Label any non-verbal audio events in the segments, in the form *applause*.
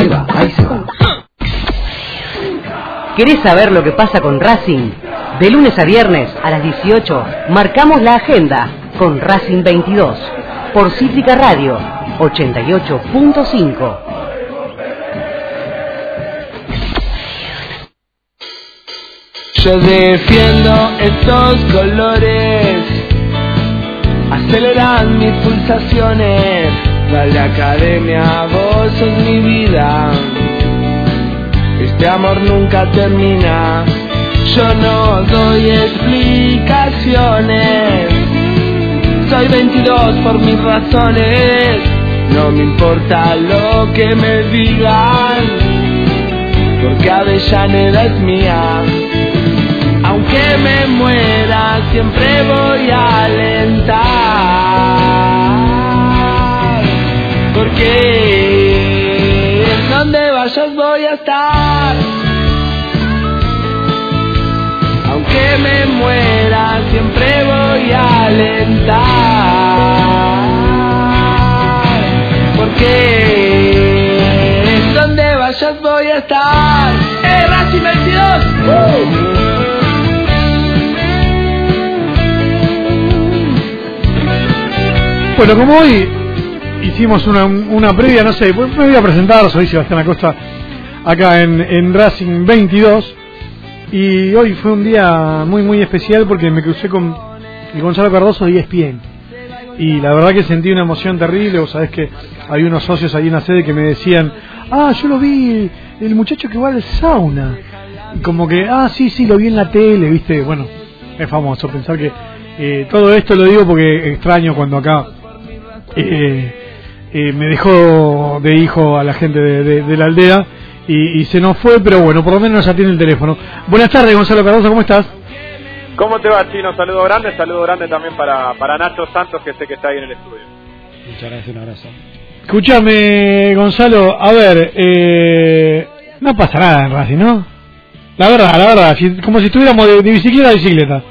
Ahí va, ahí se va. ¿Querés saber lo que pasa con Racing? De lunes a viernes a las 18 marcamos la agenda con Racing 22 por Cítrica Radio 88.5. Yo defiendo estos colores, aceleran mis pulsaciones. La academia, vos sos mi vida. Este amor nunca termina. Yo no doy explicaciones. Soy 22 por mis razones. No me importa lo que me digan. Porque Avellaneda es mía aunque me muera, siempre voy a alentar. Porque en donde vayas voy a estar. Aunque me muera, siempre voy a alentar. Porque en donde vayas voy a estar. ¡Eh, Racing 22! Bueno, como hoy hicimos una, una previa, no sé, me voy a presentar, soy Sebastián Acosta, acá en, en Racing 22, y hoy fue un día muy, muy especial porque me crucé con Gonzalo Cardoso de ESPN. Y la verdad que sentí una emoción terrible, vos sabés que hay unos socios ahí en la sede que me decían, ah, yo lo vi, el muchacho que va al sauna. Y como que, ah, sí, sí, lo vi en la tele, viste, bueno, es famoso pensar que eh, todo esto lo digo porque extraño cuando acá eh, eh, me dejó de hijo a la gente de, la aldea y, se nos fue, pero bueno, por lo menos ya tiene el teléfono. Buenas tardes, Gonzalo Cardoso, ¿cómo estás? ¿Cómo te va, Chino? Saludo grande, saludo grande también para, para Nacho Santos, que sé que está ahí en el estudio. Muchas gracias, un abrazo. Escúchame, Gonzalo, a ver, eh, no pasa nada en Racing, ¿no? La verdad, la verdad, como si estuviéramos de, bicicleta a bicicleta.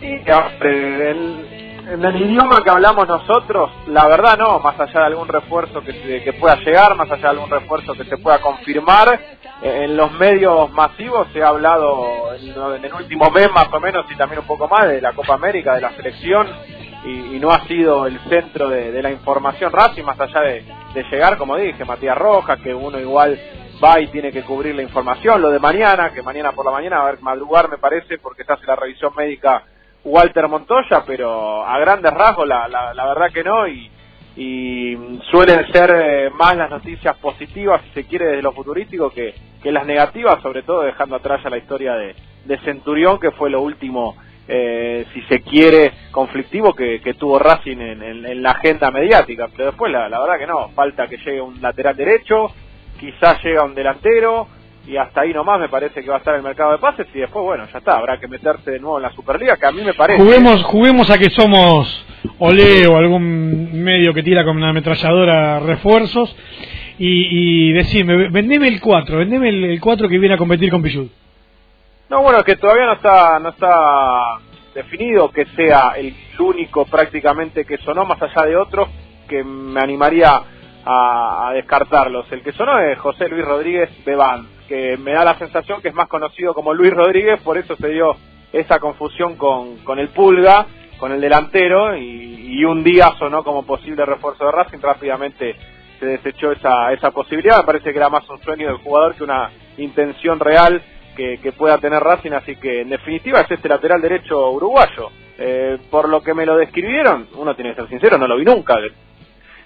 Sí, el, en el idioma que hablamos nosotros, la verdad no, más allá de algún refuerzo que, que pueda llegar, más allá de algún refuerzo que se pueda confirmar, eh, en los medios masivos se ha hablado en, el último mes más o menos y también un poco más de la Copa América, de la selección, y, no ha sido el centro de, la información Racing, más allá de, llegar, como dije, Matías Rojas, que uno igual va y tiene que cubrir la información, lo de mañana, que mañana por la mañana a que madrugar me parece, porque se hace la revisión médica Walter Montoya, pero a grandes rasgos la, la, verdad que no y, suelen ser eh, más las noticias positivas, si se quiere, desde lo futurístico que, que las negativas, sobre todo dejando atrás ya la historia de, de Centurión, que fue lo último, eh, si se quiere, conflictivo que, que tuvo Racing en, en, la agenda mediática. Pero después, la, la verdad que no, falta que llegue un lateral derecho, quizás llega un delantero, y hasta ahí nomás me parece que va a estar el mercado de pases y después bueno ya está habrá que meterse de nuevo en la Superliga que a mí me parece. Juguemos juguemos a que somos Olé o algún medio que tira con una ametralladora refuerzos y, y decime vendeme el 4 vendeme el, 4 que viene a competir con Pichud no bueno es que todavía no está no está definido que sea el único prácticamente que sonó más allá de otros que me animaría a, a descartarlos. El que sonó es José Luis Rodríguez Bebán que me da la sensación que es más conocido como Luis Rodríguez, por eso se dio esa confusión con, con el Pulga, con el delantero, y, un día sonó como posible refuerzo de Racing, rápidamente se desechó esa, esa posibilidad, me parece que era más un sueño del jugador que una intención real que, pueda tener Racing, así que en definitiva es este lateral derecho uruguayo. Eh, por lo que me lo describieron, uno tiene que ser sincero, no lo vi nunca,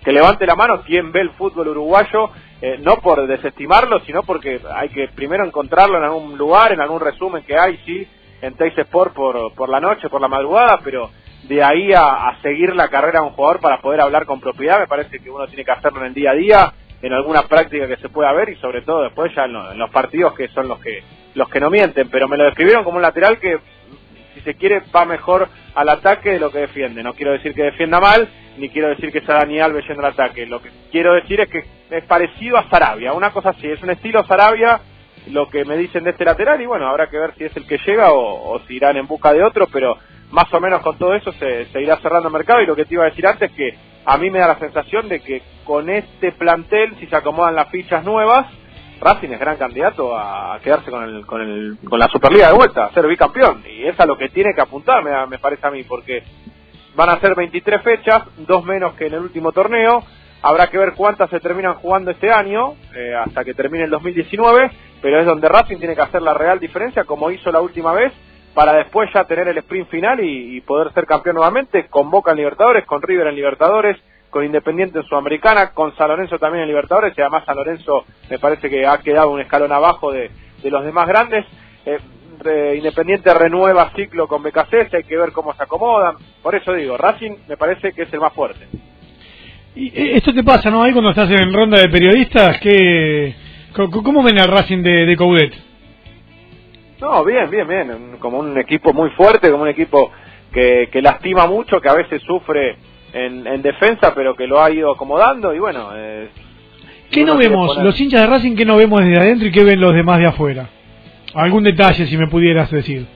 que levante la mano quien ve el fútbol uruguayo, eh, no por desestimarlo, sino porque hay que primero encontrarlo en algún lugar, en algún resumen que hay, sí, en Teis Sport por, por la noche, por la madrugada, pero de ahí a, seguir la carrera de un jugador para poder hablar con propiedad, me parece que uno tiene que hacerlo en el día a día, en alguna práctica que se pueda ver y sobre todo después ya en los partidos que son los que los que no mienten, pero me lo describieron como un lateral que si se quiere va mejor al ataque de lo que defiende. No quiero decir que defienda mal, ni quiero decir que sea Dani Alves yendo al ataque. Lo que quiero decir es que es parecido a Sarabia, una cosa así, es un estilo Sarabia lo que me dicen de este lateral y bueno, habrá que ver si es el que llega o, si irán en busca de otro, pero más o menos con todo eso se, irá cerrando el mercado y lo que te iba a decir antes es que a mí me da la sensación de que con este plantel, si se acomodan las fichas nuevas, Racing es gran candidato a quedarse con, el, con, el, con la Superliga de vuelta, a ser bicampeón. Y es a lo que tiene que apuntar, me, me parece a mí, porque van a ser 23 fechas, dos menos que en el último torneo. Habrá que ver cuántas se terminan jugando este año, eh, hasta que termine el 2019, pero es donde Racing tiene que hacer la real diferencia, como hizo la última vez, para después ya tener el sprint final y, y poder ser campeón nuevamente, con Boca en Libertadores, con River en Libertadores, con Independiente en Sudamericana, con San Lorenzo también en Libertadores, y además San Lorenzo me parece que ha quedado un escalón abajo de, de los demás grandes. Eh, re, Independiente renueva ciclo con BKC, hay que ver cómo se acomodan. Por eso digo, Racing me parece que es el más fuerte. Y esto te pasa, ¿no? Ahí cuando estás en ronda de periodistas, que ¿cómo ven al Racing de, de Coudet? No, bien, bien, bien. Como un equipo muy fuerte, como un equipo que, que lastima mucho, que a veces sufre en, en, defensa, pero que lo ha ido acomodando y bueno. Eh, ¿Qué no vemos? Poner... Los hinchas de Racing, ¿qué no vemos desde adentro y qué ven los demás de afuera? ¿Algún detalle, si me pudieras decir?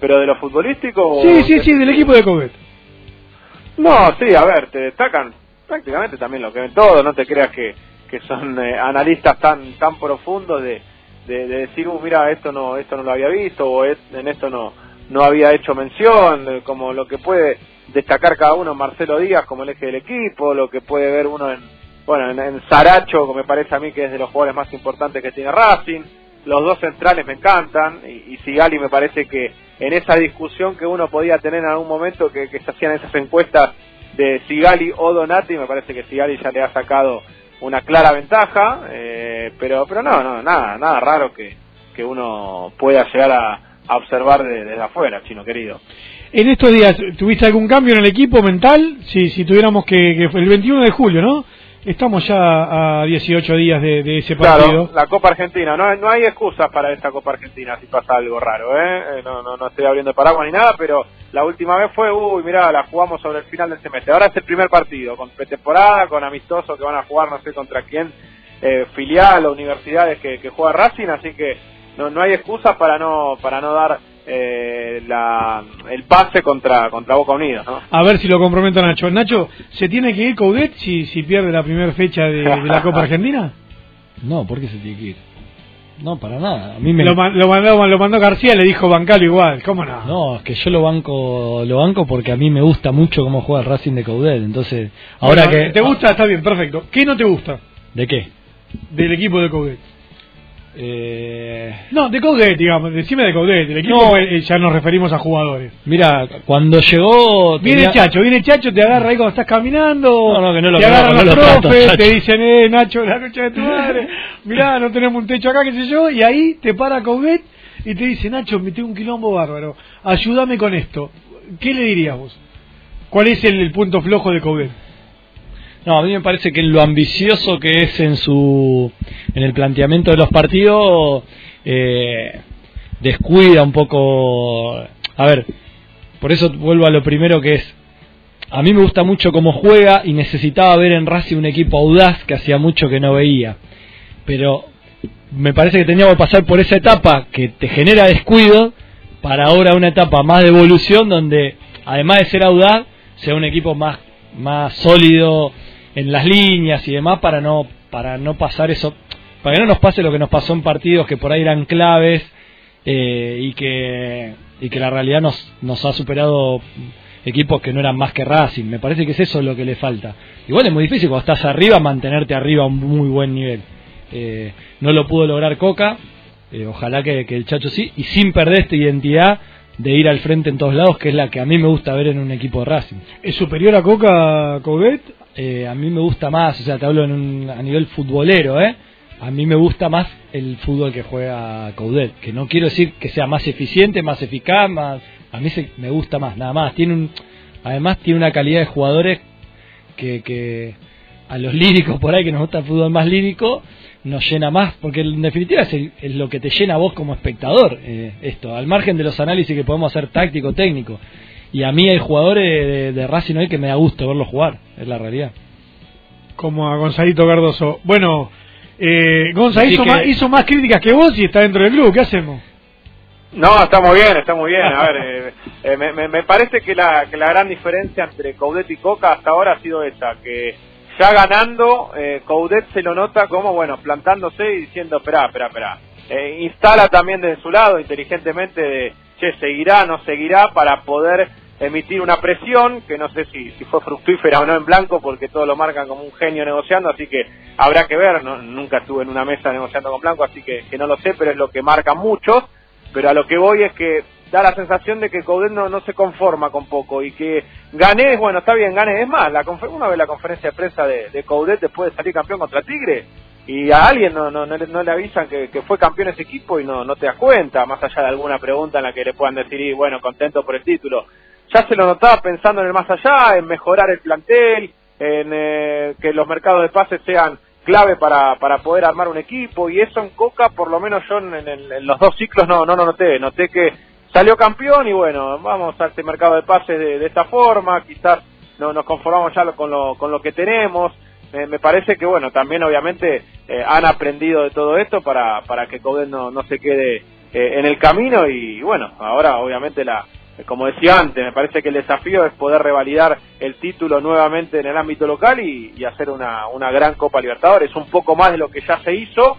¿Pero de lo futbolístico? Sí, sí, sí, del equipo de Covet. No, sí, a ver, te destacan prácticamente también lo que ven todos, no te creas que, que son eh, analistas tan tan profundos de, de, de decir, uh, mira, esto no esto no lo había visto o es, en esto no no había hecho mención, como lo que puede destacar cada uno Marcelo Díaz como el eje del equipo, lo que puede ver uno en, bueno, en, Saracho, que me parece a mí que es de los jugadores más importantes que tiene Racing, los dos centrales me encantan, y, Sigali me parece que en esa discusión que uno podía tener en algún momento, que, se hacían esas encuestas de Sigali o Donati, me parece que Sigali ya le ha sacado una clara ventaja, eh, pero pero no, no, nada, nada raro que, que uno pueda llegar a, observar de, desde afuera, chino querido. En estos días, ¿tuviste algún cambio en el equipo mental? Si, si tuviéramos que, el 21 de julio, ¿no? Estamos ya a 18 días de, de ese partido. Claro, la Copa Argentina. No, no hay excusas para esta Copa Argentina si pasa algo raro, ¿eh? No, no, no estoy abriendo paraguas ni nada, pero la última vez fue, uy, mira, la jugamos sobre el final del semestre. Ahora es el primer partido, con pretemporada, con amistosos que van a jugar no sé contra quién, eh, filial o universidades que, que juega Racing, así que no, no hay excusas para no, para no dar eh, la, el pase contra contra Boca Unidos. ¿no? A ver si lo comprometo Nacho. Nacho, ¿se tiene que ir Coudet si, si pierde la primera fecha de, de la Copa Argentina? *laughs* No, ¿por qué se tiene que ir? No, para nada. A mí me... lo, lo, mandó, lo mandó García, le dijo bancalo igual. ¿Cómo no? No, es que yo lo banco lo banco porque a mí me gusta mucho cómo juega el Racing de Coudet. Entonces, ahora bueno, que. ¿Te gusta? Está bien, perfecto. ¿Qué no te gusta? ¿De qué? Del equipo de Coudet. Eh... No, de Coudet, digamos, decime de Coudet, el equipo no, eh, ya nos referimos a jugadores. Mira, cuando llegó... Viene tenía... Chacho, viene Chacho, te agarra ahí cuando estás caminando, no, no, que no lo te agarran no, los profes, te dicen, eh, Nacho, la noche de tu *laughs* madre, mirá, no tenemos un techo acá, qué sé yo, y ahí te para Coudet y te dice, Nacho, metí un quilombo bárbaro, ayúdame con esto. ¿Qué le dirías vos? ¿Cuál es el, el punto flojo de Coudet? No, a mí me parece que en lo ambicioso que es en su en el planteamiento de los partidos eh, descuida un poco. A ver, por eso vuelvo a lo primero que es. A mí me gusta mucho cómo juega y necesitaba ver en Racing un equipo audaz que hacía mucho que no veía. Pero me parece que teníamos que pasar por esa etapa que te genera descuido para ahora una etapa más de evolución donde además de ser audaz sea un equipo más más sólido en las líneas y demás para no para no pasar eso para que no nos pase lo que nos pasó en partidos que por ahí eran claves eh, y que y que la realidad nos nos ha superado equipos que no eran más que Racing. Me parece que es eso lo que le falta. Igual es muy difícil cuando estás arriba mantenerte arriba a un muy buen nivel. Eh, no lo pudo lograr Coca eh, ojalá que, que el Chacho sí y sin perder esta identidad de ir al frente en todos lados, que es la que a mí me gusta ver en un equipo de Racing. ¿Es superior a Coca Coudet? Eh, a mí me gusta más, o sea, te hablo en un, a nivel futbolero, ¿eh? A mí me gusta más el fútbol que juega Coudet, que no quiero decir que sea más eficiente, más eficaz, más, a mí se, me gusta más, nada más. Tiene un, además tiene una calidad de jugadores que, que a los líricos por ahí que nos gusta el fútbol más lírico nos llena más, porque en definitiva es, el, es lo que te llena a vos como espectador, eh, esto, al margen de los análisis que podemos hacer táctico, técnico. Y a mí hay jugadores de, de Racing hoy que me da gusto verlos jugar, es la realidad. Como a Gonzalito Cardoso. Bueno, eh, Gonza hizo, que... más, hizo más críticas que vos y está dentro del club, ¿qué hacemos? No, está muy bien, está muy bien. A ver, eh, eh, me, me, parece que la, que la gran diferencia entre Coudet y Coca hasta ahora ha sido esa, que ya ganando, eh, Coudet se lo nota como, bueno, plantándose y diciendo, espera, espera, espera. Eh, instala también desde su lado, inteligentemente, de, che, seguirá, no seguirá, para poder emitir una presión, que no sé si, fue fructífera o no en blanco, porque todos lo marcan como un genio negociando, así que habrá que ver, no, nunca estuve en una mesa negociando con blanco, así que, que no lo sé, pero es lo que marca muchos, pero a lo que voy es que da la sensación de que Coudet no, no se conforma con poco y que gané, bueno, está bien, gané. Es más, la una vez la conferencia de prensa de, de Coudet después de salir campeón contra Tigre y a alguien no, no, no, le avisan que, que, fue campeón ese equipo y no, no te das cuenta, más allá de alguna pregunta en la que le puedan decir, y bueno, contento por el título. Ya se lo notaba pensando en el más allá, en mejorar el plantel, en eh, que los mercados de pases sean clave para, para poder armar un equipo y eso en Coca por lo menos yo en, los dos ciclos no, no lo noté, noté que salió campeón y bueno, vamos a este mercado de pases de, esta forma, quizás no nos conformamos ya con lo, con lo que tenemos. me parece que bueno, también obviamente eh, han aprendido de todo esto para, para que Coudet no, no se quede eh, en el camino y bueno, ahora obviamente la, como decía antes, me parece que el desafío es poder revalidar el título nuevamente en el ámbito local y, y hacer una, una gran Copa Libertadores, un poco más de lo que ya se hizo,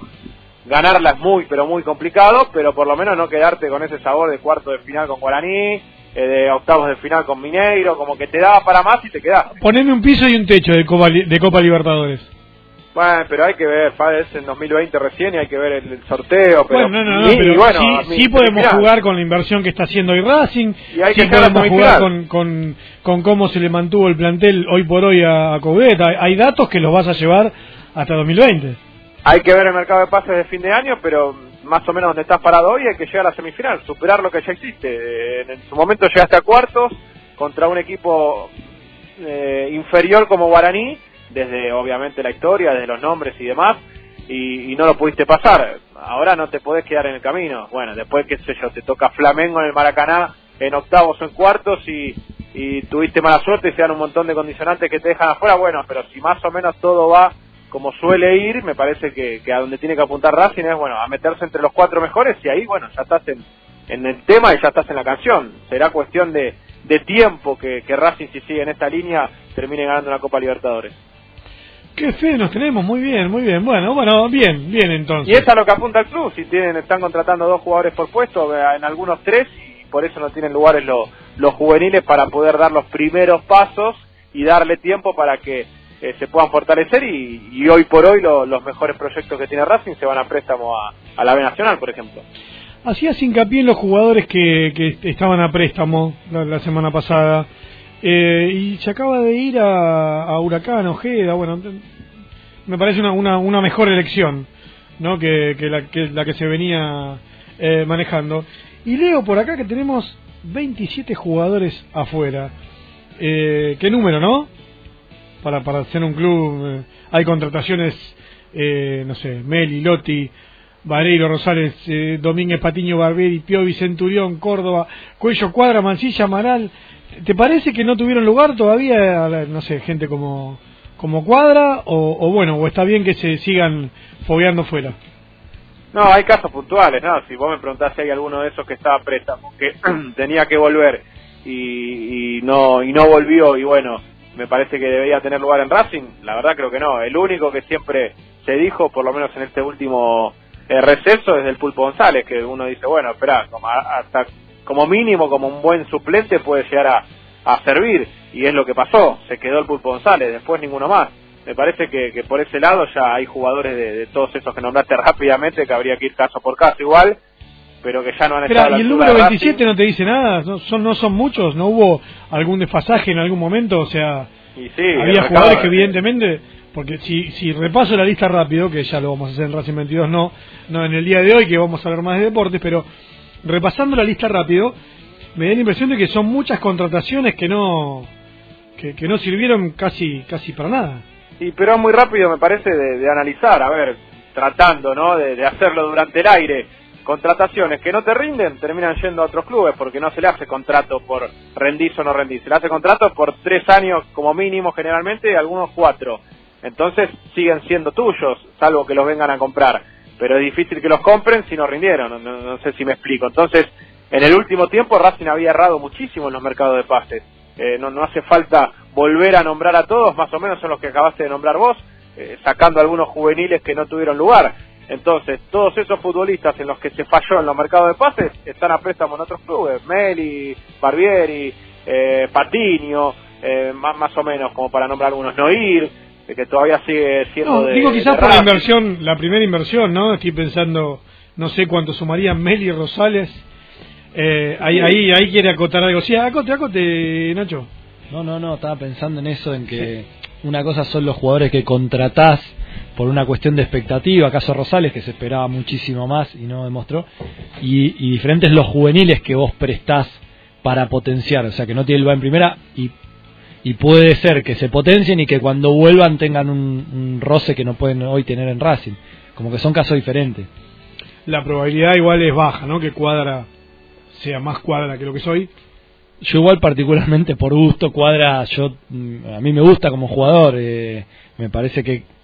ganarla es muy, pero muy complicado, pero por lo menos no quedarte con ese sabor de cuarto de final con Guaraní, eh, de octavos de final con Mineiro, como que te daba para más y te quedás. Poneme un piso y un techo de Copa, de Copa Libertadores. Bueno, pero hay que ver, es en 2020 recién y hay que ver el, sorteo. Pero, bueno, no, no, no, bueno, sí, podemos jugar con la inversión que está haciendo hoy Racing, y hay sí que podemos jugar con, con, con, cómo se le mantuvo el plantel hoy por hoy a, a Hay, hay datos que los vas a llevar hasta 2020. Hay que ver el mercado de pases de fin de año, pero más o menos donde estás parado hoy hay que llegar a la semifinal, superar lo que ya existe. En, su momento llegaste a cuartos contra un equipo eh, inferior como Guaraní, desde obviamente la historia, desde los nombres y demás, y, no lo pudiste pasar. Ahora no te podés quedar en el camino. Bueno, después, qué sé yo, te toca Flamengo en el Maracaná en octavos o en cuartos y, y tuviste mala suerte y se dan un montón de condicionantes que te dejan afuera. Bueno, pero si más o menos todo va como suele ir, me parece que, a donde tiene que apuntar Racing es, bueno, a meterse entre los cuatro mejores y ahí, bueno, ya estás en, en el tema y ya estás en la canción. Será cuestión de, de tiempo que, que Racing, si sigue en esta línea, termine ganando la Copa Libertadores. Qué fe nos tenemos, muy bien, muy bien. Bueno, bueno, bien, bien entonces. Y es a lo que apunta el club, si tienen, están contratando dos jugadores por puesto, en algunos tres, y por eso no tienen lugares los, los juveniles para poder dar los primeros pasos y darle tiempo para que eh, se puedan fortalecer y, hoy por hoy los mejores proyectos que tiene Racing se van a préstamo a, la B Nacional, por ejemplo. Hacías hincapié en los jugadores que, que estaban a préstamo la, semana pasada eh, y se acaba de ir a, Huracán, Ojeda, bueno, me parece una, una, una mejor elección ¿no? que, que, la, que la que se venía eh, manejando. Y leo por acá que tenemos 27 jugadores afuera. Eh, ¿Qué número, no? Para, para hacer un club. Eh, hay contrataciones, eh, no sé, Meli, Lotti, Vareiro, Rosales, eh, Domínguez, Patiño, Barberi, Piovi, Centurión, Córdoba, Cuello, Cuadra, Mancilla, Amaral. ¿Te parece que no tuvieron lugar todavía, no sé, gente como, como Cuadra? O, o bueno, o está bien que se sigan fogueando fuera? No, hay casos puntuales, ¿no? Si vos me preguntás si hay alguno de esos que estaba préstamo, que *clears throat* tenía que volver y, y, no y no volvió y bueno, me parece que debería tener lugar en Racing, la verdad creo que no. El único que siempre se dijo, por lo menos en este último eh, receso, es del Pulpo González, que uno dice, bueno, espera, como, hasta como mínimo, como un buen suplente puede llegar a, servir, y es lo que pasó, se quedó el Pulpo González, después ninguno más. Me parece que, por ese lado ya hay jugadores de, todos esos que nombraste *laughs* rápidamente que habría que ir caso por caso igual, pero que ya no han estado. ¿Y el número 27 no te dice nada? ¿No son, ¿No son muchos? ¿No hubo algún desfasaje en algún momento? O sea, había jugadores que evidentemente, porque si, si repaso la lista rápido, que ya lo vamos a hacer en Racing 22, no, no en el día de hoy, que vamos a hablar más de deportes, pero repasando la lista rápido, me da la impresión de que son muchas contrataciones que no que, que no sirvieron casi casi para nada. Sí, pero muy rápido me parece de, analizar, a ver, tratando, ¿no? de hacerlo durante el aire contrataciones que no te rinden terminan yendo a otros clubes porque no se le hace contrato por rendirse o no rendir, se le hace contrato por tres años como mínimo generalmente y algunos cuatro. Entonces siguen siendo tuyos, salvo que los vengan a comprar. Pero es difícil que los compren si no rindieron, no, sé si me explico. Entonces en el último tiempo Racing había errado muchísimo en los mercados de pases. Eh, no, no hace falta volver a nombrar a todos, más o menos son los que acabaste de nombrar vos, eh, sacando algunos juveniles que no tuvieron lugar. Entonces, todos esos futbolistas en los que se falló en los mercados de pases están a préstamo en otros clubes. Meli, Barbieri, eh, Patiño, eh, más, más o menos, como para nombrar algunos. Noir, eh, que todavía sigue siendo No, de digo quizás de por la inversión, la primera inversión, ¿no? Estoy pensando, no sé cuánto sumarían Meli y Rosales. Eh, ahí, ahí, ahí quiere acotar algo. Sí, acote, acote, Nacho. No, no, no, estaba pensando en eso, en que una cosa son los jugadores que contratás por una cuestión de expectativa, caso Rosales, que se esperaba muchísimo más y no demostró, y, y diferentes los juveniles que vos prestás para potenciar, o sea, que no tiene lugar en primera y, y puede ser que se potencien y que cuando vuelvan tengan un, un roce que no pueden hoy tener en Racing, como que son casos diferentes. La probabilidad igual es baja, ¿no? Que cuadra sea más cuadra que lo que soy. Yo igual particularmente por gusto cuadra, yo mm, a mí me gusta como jugador, eh, me parece que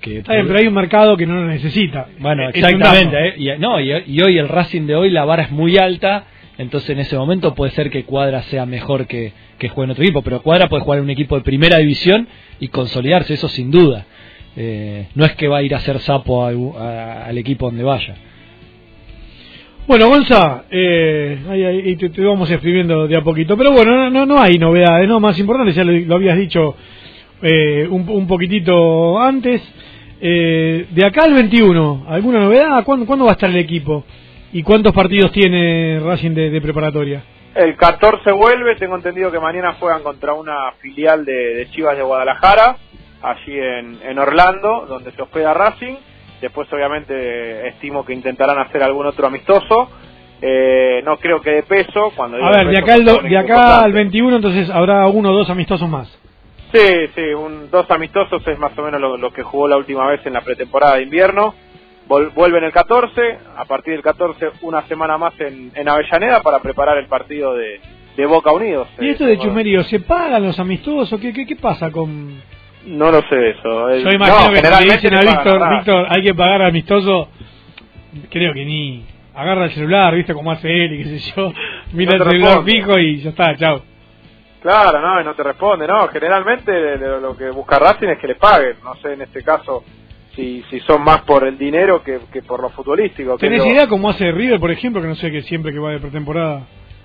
que Está bien, pero hay un mercado que no lo necesita. Bueno, dato. exactamente. ¿eh? Y, no, y, y hoy el Racing de hoy la vara es muy alta, entonces en ese momento puede ser que Cuadra sea mejor que, que juegue en otro equipo, pero Cuadra puede jugar en un equipo de primera división y consolidarse, eso sin duda. Eh, no es que va a ir a hacer sapo a- a- al equipo donde vaya. Bueno, Gonza, eh, ahí, ahí te, te vamos escribiendo de a poquito. Pero bueno, no, no, no hay novedades, ¿no? Más importante, ya lo, lo habías dicho eh, un, un poquitito antes. Eh, de acá al 21, ¿alguna novedad? ¿Cuándo, ¿Cuándo va a estar el equipo? ¿Y cuántos partidos tiene Racing de, de preparatoria? El 14 vuelve, tengo entendido que mañana juegan contra una filial de, de Chivas de Guadalajara, allí en, en Orlando, donde se hospeda Racing. Después, obviamente, estimo que intentarán hacer algún otro amistoso. Eh, no creo que de peso. Cuando A ver, de acá, son de acá al importantes. 21 entonces habrá uno o dos amistosos más. Sí, sí, un, dos amistosos es más o menos lo, lo que jugó la última vez en la pretemporada de invierno. Vol- vuelven el 14, a partir del 14 una semana más en, en Avellaneda para preparar el partido de, de Boca Unidos. ¿Y Eh, esto de tengo- Chumerío, se pagan los amistosos? ¿Qué, qué, qué pasa con...? No lo sé eso. Eh, Yo imagino no, que le generalmente dicen a pagan Víctor. Víctor, hay que pagar amistoso, creo que ni agarra el celular, viste cómo hace él y qué sé yo, *laughs* mira No el celular fijo y ya está, chao. Claro, no, y no te responde, no. Generalmente lo, que busca Racing es que le paguen. No sé en este caso si, si son más por el dinero que, que por lo futbolístico. ¿Tenés lo- idea cómo hace River, por ejemplo, que no sé que siempre que va de pretemporada,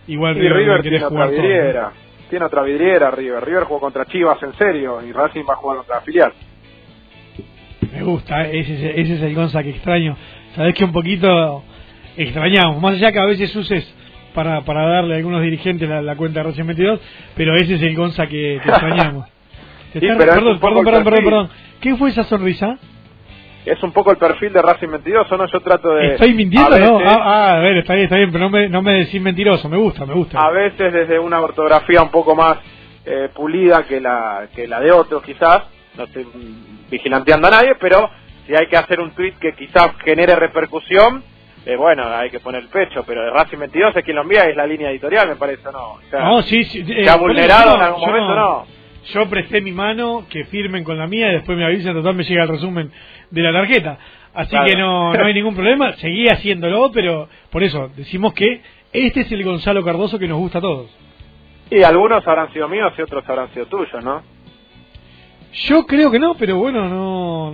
igual Y River, River tiene otra jugar todo, ¿no? vidriera. Tiene otra vidriera River. River jugó contra Chivas en serio y Racing va a jugar contra la filial. Me gusta, eh, ese, es- ese es el Gonza que extraño. Sabés que un poquito extrañamos, más allá que a veces uses para, para darle a algunos dirigentes la, la cuenta de Racing 22, pero ese es el Gonza que, que *laughs* extrañamos. Sí, perdón, perdón, perdón, perdón, perfil. perdón. ¿Qué fue esa sonrisa? Es un poco el perfil de Racing 22, ¿o no? Yo trato de... ¿Estoy mintiendo no? veces- Ah, ah, a ver, está bien, está bien, pero no me, no me decís mentiroso, me gusta, me gusta. a veces desde una ortografía un poco más eh, pulida que la que la de otros quizás no estoy vigilanteando a nadie pero si hay que hacer un tweet que quizás genere repercusión eh, bueno hay que poner el pecho pero de Racing 22 es quien lo envía y es la línea editorial me parece ¿o no O sea, No, sí, sí. eh, se ha vulnerado en algún momento no Yo presté mi mano, que firmen con la mía y después me avisan, total me llega el resumen de la tarjeta. Así Claro. que no, no hay ningún problema, seguí haciéndolo, pero por eso decimos que este es el Gonzalo Cardoso que nos gusta a todos. y algunos habrán sido míos y otros habrán sido tuyos ¿no? Yo creo que no, pero bueno, no,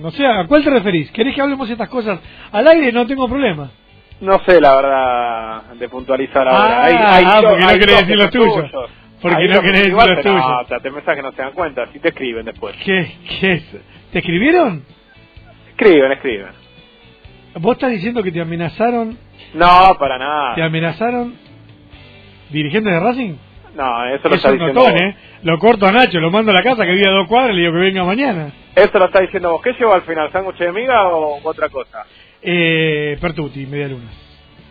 no, no sé, ¿a cuál te referís? ¿Querés que hablemos estas cosas al aire? No tengo problema. no sé la verdad de puntualizar Ah, ahora Hay- hay ah, dos- porque no querés decir los tuyos. Porque Hay no querés decir los pero tuyos. no, sea, te pensás que no se dan cuenta si te escriben después ¿Qué, qué es? ¿Te escribieron? escriben escriben ¿Vos estás diciendo que te amenazaron, no para nada te amenazaron dirigentes de Racing? No, eso lo Es está diciendo notón. ¿eh? Lo corto a Nacho, lo mando a la casa que vive a dos cuadras y le digo que venga mañana. Eso lo está diciendo vos. ¿Qué llevó al final? ¿Sándwich de miga o otra cosa? Eh, Pertuti, media luna.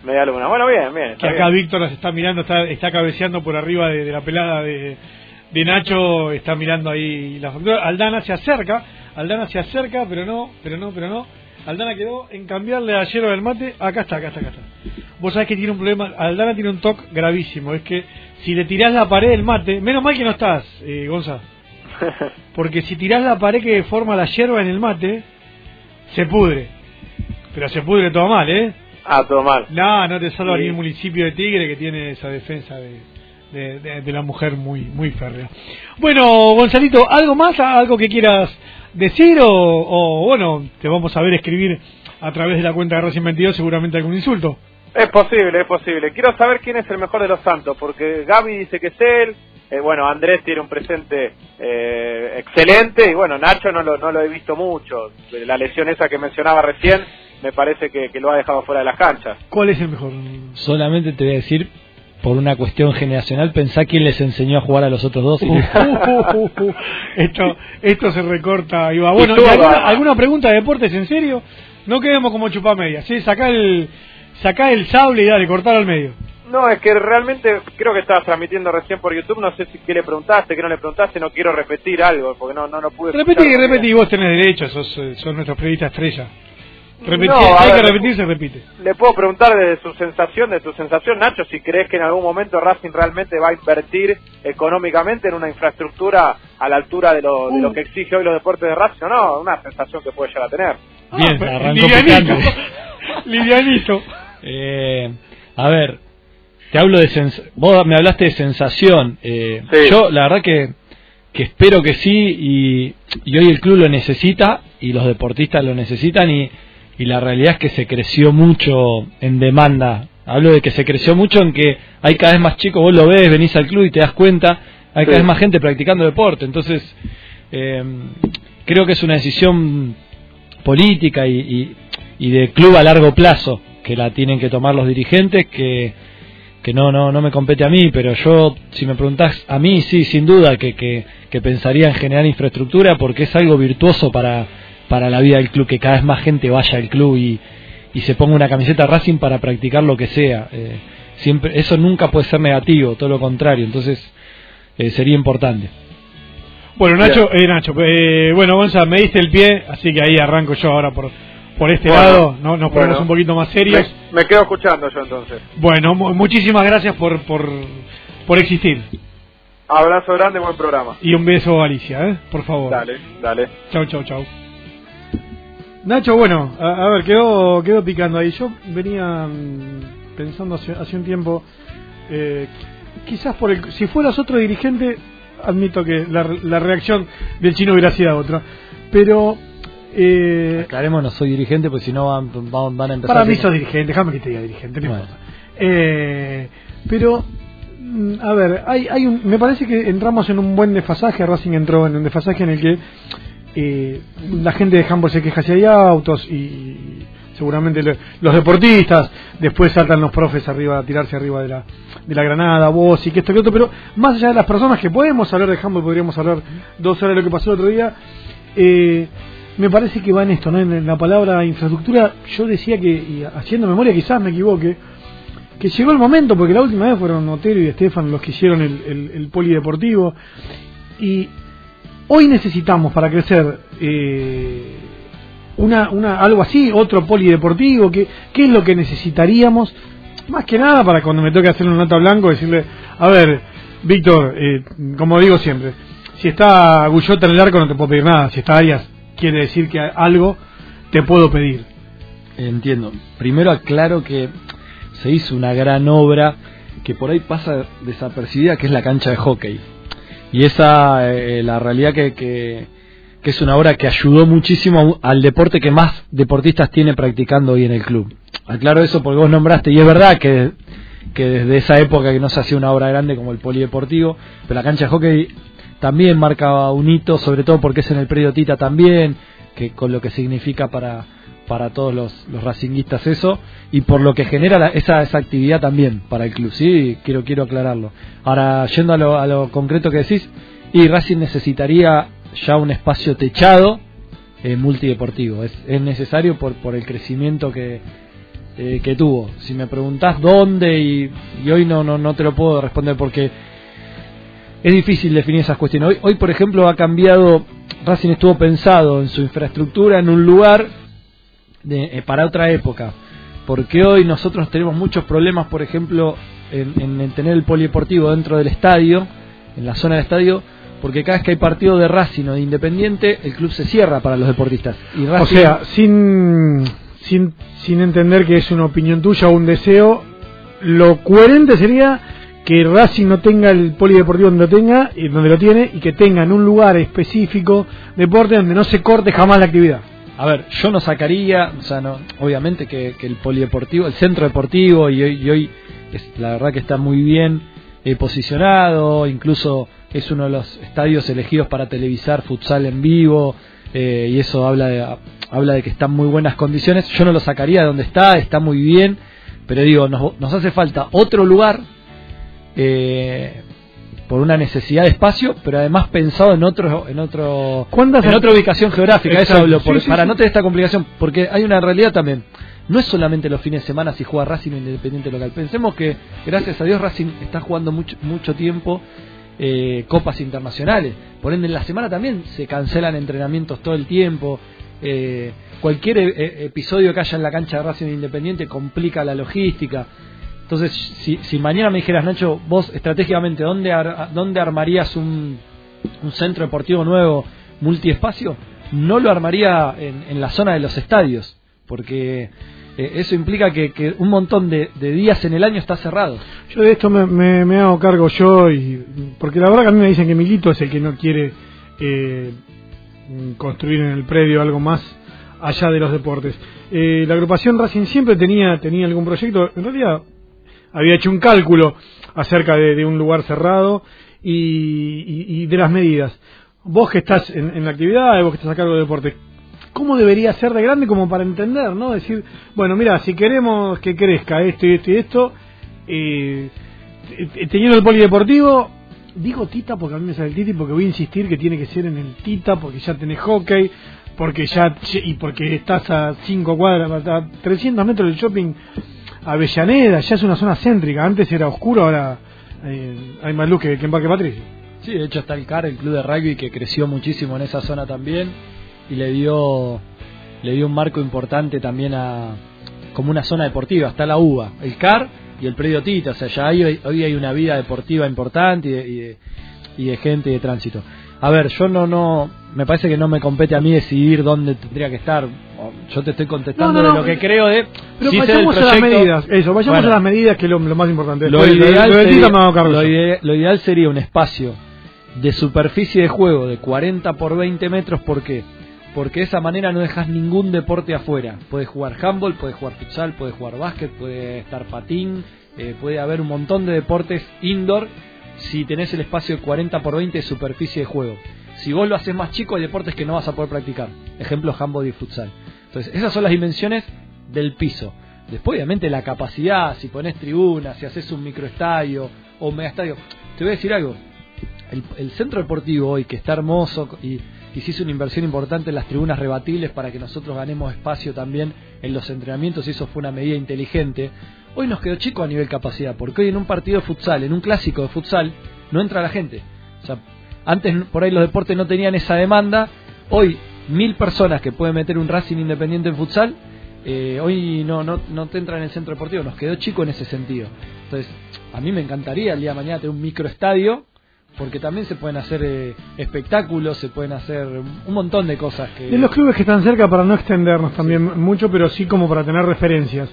Media luna. Bueno, bien, bien. Que acá bien. Víctor las está mirando, está, está cabeceando por arriba de, de la pelada de, de Nacho, está mirando ahí la factura. Aldana se acerca, Aldana se acerca, pero no, pero no, pero no. Aldana quedó en cambiarle a hierba del mate. Acá está, acá está, acá está. Vos sabés que tiene un problema. Aldana tiene un toque gravísimo. Es que si le tirás la pared del mate, menos mal que no estás, eh, Gonza. *laughs* Porque si tirás la pared que forma la hierba en el mate, se pudre. Pero se pudre todo mal, ¿eh? Ah, todo mal. No, no te salva Sí. ni el municipio de Tigre que tiene esa defensa de, de, de- de la mujer muy muy férrea. Bueno, Gonzalito, ¿algo más? ¿Algo que quieras decir? O, o, bueno, te vamos a ver escribir a través de la cuenta de Racing 22 seguramente algún insulto. Es posible, es posible. Quiero saber quién es el mejor de los Santos, porque Gaby dice que es él. eh, bueno, Andrés tiene un presente eh, excelente y bueno, Nacho no lo, no lo he visto mucho. La lesión esa que mencionaba recién me parece que, que lo ha dejado fuera de las canchas. ¿Cuál es el mejor? Solamente te voy a decir, por una cuestión generacional, pensá quién les enseñó a jugar a los otros dos. y- Uh, uh, uh, esto, esto se recorta, Iba. Bueno, Y ¿y todo, alguna, alguna pregunta de deportes en serio? No quedemos como chupamedia, ¿sí? Sacá el, sacá el sable y dale, cortar al medio. No, es que realmente creo que estabas transmitiendo recién por YouTube, no sé si qué le preguntaste, qué no le preguntaste, no quiero repetir algo, porque no, no lo pude Repetí, repetí, vos tenés derecho, sos, eh, sos nuestro periodista estrella. Repetí, No, a hay que repetir, se repite. Le puedo preguntar desde su sensación, de tu sensación, Nacho, si crees que en algún momento Racing realmente va a invertir económicamente en una infraestructura a la altura de lo, de lo que exige hoy los deportes de Racing, o no, una sensación que puede llegar a tener. Bien, Ah, livianito. *laughs* Eh, a ver, te hablo de sens vos me hablaste de sensación. eh, Sí. Yo la verdad que, que espero que sí y, y hoy el club lo necesita y los deportistas lo necesitan y, y la realidad es que se creció mucho en demanda. Hablo de que se creció mucho en que hay cada vez más chicos, vos lo ves, venís al club y te das cuenta, hay cada vez más gente practicando deporte. Entonces, eh, creo que es una decisión política y, y, y de club a largo plazo que la tienen que tomar los dirigentes que, que no, no, no me compete a mí, pero yo, si me preguntás a mí, sí, sin duda que, que, que pensaría en generar infraestructura porque es algo virtuoso para, para la vida del club, que cada vez más gente vaya al club y, y se ponga una camiseta Racing para practicar lo que sea. Eh, siempre Eso nunca puede ser negativo, todo lo contrario, entonces eh, sería importante. Bueno, Nacho, eh, Nacho, eh, bueno, Gonza, me diste el pie, así que ahí arranco yo ahora por, por este Bueno, lado, ¿no? nos ponemos bueno. un poquito más serios. Me, me quedo escuchando yo entonces. Bueno, mu- muchísimas gracias por, por, por existir. Abrazo grande, buen programa. Y un beso, Alicia, ¿eh? por favor. Dale, dale. Chau, chau, chau. Nacho, bueno, a, a ver, quedó, quedó picando ahí. Yo venía mm, pensando hace, hace un tiempo, eh, quizás por el, si fueras otro dirigente, admito que la, la reacción del chino hubiera sido otra. Pero eh, Aclaremos, no soy dirigente, porque si no van, van, van a empezar para mí sos dirigente, déjame que te diga dirigente, no Bueno. importa. Eh, pero, mm, a ver, hay, hay un, me parece que entramos en un buen desfasaje, Racing entró en un desfasaje en el que eh, la gente de Hamburg se queja si hay autos y seguramente lo- los deportistas, después saltan los profes arriba a tirarse arriba de la, de la granada, vos y que esto que otro, pero más allá de las personas que podemos hablar de Hamburg, podríamos hablar dos horas de lo que pasó el otro día, eh, me parece que va en esto, ¿no? En la palabra infraestructura, yo decía que, y haciendo memoria quizás me equivoque, que llegó el momento, porque la última vez fueron Otero y Estefan los que hicieron el, el- polideportivo, y hoy necesitamos para crecer eh, una, una, algo así, otro polideportivo, ¿qué, ¿qué es lo que necesitaríamos? Más que nada para cuando me toque hacer un nota blanco, decirle, a ver, Víctor, eh, como digo siempre, si está Gullota en el arco no te puedo pedir nada, si está Arias quiere decir que algo te puedo pedir. Entiendo. Primero aclaro que se hizo una gran obra que por ahí pasa desapercibida, que es la cancha de hockey. Y esa, eh, la realidad que, que, es una obra que ayudó muchísimo al deporte que más deportistas tiene practicando hoy en el club. Aclaro eso porque vos nombraste, y es verdad que, que desde esa época que no se hacía una obra grande como el polideportivo, pero la cancha de hockey también marca un hito, sobre todo porque es en el predio Tita también, que con lo que significa para, para todos los, los racinguistas eso, y por lo que genera la- esa, esa actividad también para el club, sí, quiero, quiero aclararlo. Ahora, yendo a lo, a lo concreto que decís, y Racing necesitaría ya un espacio techado eh, multideportivo, es, es necesario por, por el crecimiento que, eh, que tuvo. Si me preguntás dónde, y, y hoy no, no, no te lo puedo responder porque es difícil definir esas cuestiones. Hoy, hoy, por ejemplo, ha cambiado, Racing estuvo pensado en su infraestructura en un lugar de- eh, para otra época. Porque hoy nosotros tenemos muchos problemas, por ejemplo, en, en- en tener el polideportivo dentro del estadio, en la zona del estadio, porque cada vez que hay partido de Racing o de Independiente, el club se cierra para los deportistas. Y O Racing, sea, sin, sin, sin entender que es una opinión tuya o un deseo, lo coherente sería que Racing no tenga el polideportivo donde lo tenga, y donde lo tiene, y que tenga en un lugar específico deporte donde no se corte jamás la actividad. A ver, yo no sacaría, o sea, no, obviamente que, que el polideportivo, el centro deportivo, y y hoy es, la verdad que está muy bien eh, posicionado, incluso es uno de los estadios elegidos para televisar futsal en vivo, eh, y eso habla de, habla de que está en muy buenas condiciones. Yo no lo sacaría de donde está, está muy bien, pero digo, nos, nos hace falta otro lugar eh, por una necesidad de espacio, pero además pensado en otro, en otro, en otra ubicación geográfica. Eso hablo, por, para no tener esta complicación, porque hay una realidad también. No es solamente los fines de semana si juega Racing Independiente local. Pensemos que, gracias a Dios, Racing está jugando mucho, mucho tiempo eh, copas internacionales. Por ende, en la semana también se cancelan entrenamientos todo el tiempo. Eh, cualquier e, episodio que haya en la cancha de Racing Independiente complica la logística. Entonces, si, mañana me dijeras, Nacho, vos estratégicamente, ¿dónde, dónde armarías un, un centro deportivo nuevo multiespacio? No lo armaría en, en la zona de los estadios, porque eh, eso implica que, que, un montón de, días en el año está cerrado. Yo de esto me, me, me, hago cargo yo, y porque la verdad que a mí me dicen que Milito es el que no quiere eh, construir en el predio algo más allá de los deportes. Eh, la agrupación Racing siempre tenía, tenía algún proyecto, en realidad había hecho un cálculo acerca de, un lugar cerrado y, y, de las medidas. Vos que estás en, la actividad, vos que estás a cargo de deporte, ¿cómo debería ser de grande como para entender, no? Decir, bueno, mira, si queremos que crezca esto y esto y esto, eh, teniendo el polideportivo, digo Tita porque a mí me sale el Titi, porque voy a insistir que tiene que ser en el Tita, porque ya tenés hockey, porque ya, y porque estás a 5 cuadras, a 300 metros del shopping Avellaneda, ya es una zona céntrica, antes era oscuro, ahora eh, hay más luz que, que en Parque Patricio. Sí, de hecho está el CAR, el club de rugby que creció muchísimo en esa zona también y le dio le dio un marco importante también a como una zona deportiva, está la UBA, el CAR y el predio Tita, o sea, ya hoy, hoy hay una vida deportiva importante y de, y de, y de gente y de tránsito. A ver, yo no, no, me parece que no me compete a mí decidir dónde tendría que estar. Yo te estoy contestando No, no, no, de lo que creo de. Pero sé vayamos a las medidas, eso, vayamos Bueno. a las medidas que es lo, lo más importante. Lo ideal, sería, lo ide- lo ideal sería un espacio de superficie de juego de 40 por 20 metros. ¿Por qué? Porque de esa manera no dejas ningún deporte afuera. Puedes jugar handball, puedes jugar futsal, puedes jugar básquet, puede estar patín, eh, puede haber un montón de deportes indoor si tenés el espacio de 40 por 20 de superficie de juego. Si vos lo haces más chico, hay deportes que no vas a poder practicar. Ejemplo, handball y futsal. Entonces, esas son las dimensiones del piso. Después, obviamente, la capacidad, si pones tribunas, si haces un microestadio o un megaestadio. Te voy a decir algo. El, el centro deportivo hoy, que está hermoso y, y se hizo una inversión importante en las tribunas rebatibles para que nosotros ganemos espacio también en los entrenamientos, y eso fue una medida inteligente. Hoy nos quedó chico a nivel capacidad, porque hoy en un partido de futsal, en un clásico de futsal, no entra la gente. Antes por ahí los deportes no tenían esa demanda, hoy mil personas que pueden meter un Racing Independiente en futsal, eh, hoy no, no, no te entran en el centro deportivo, nos quedó chico en ese sentido. Entonces, a mí me encantaría el día de mañana tener un microestadio, porque también se pueden hacer eh, espectáculos, se pueden hacer un montón de cosas que... De los clubes que están cerca, para no extendernos también mucho, pero sí como para tener referencias.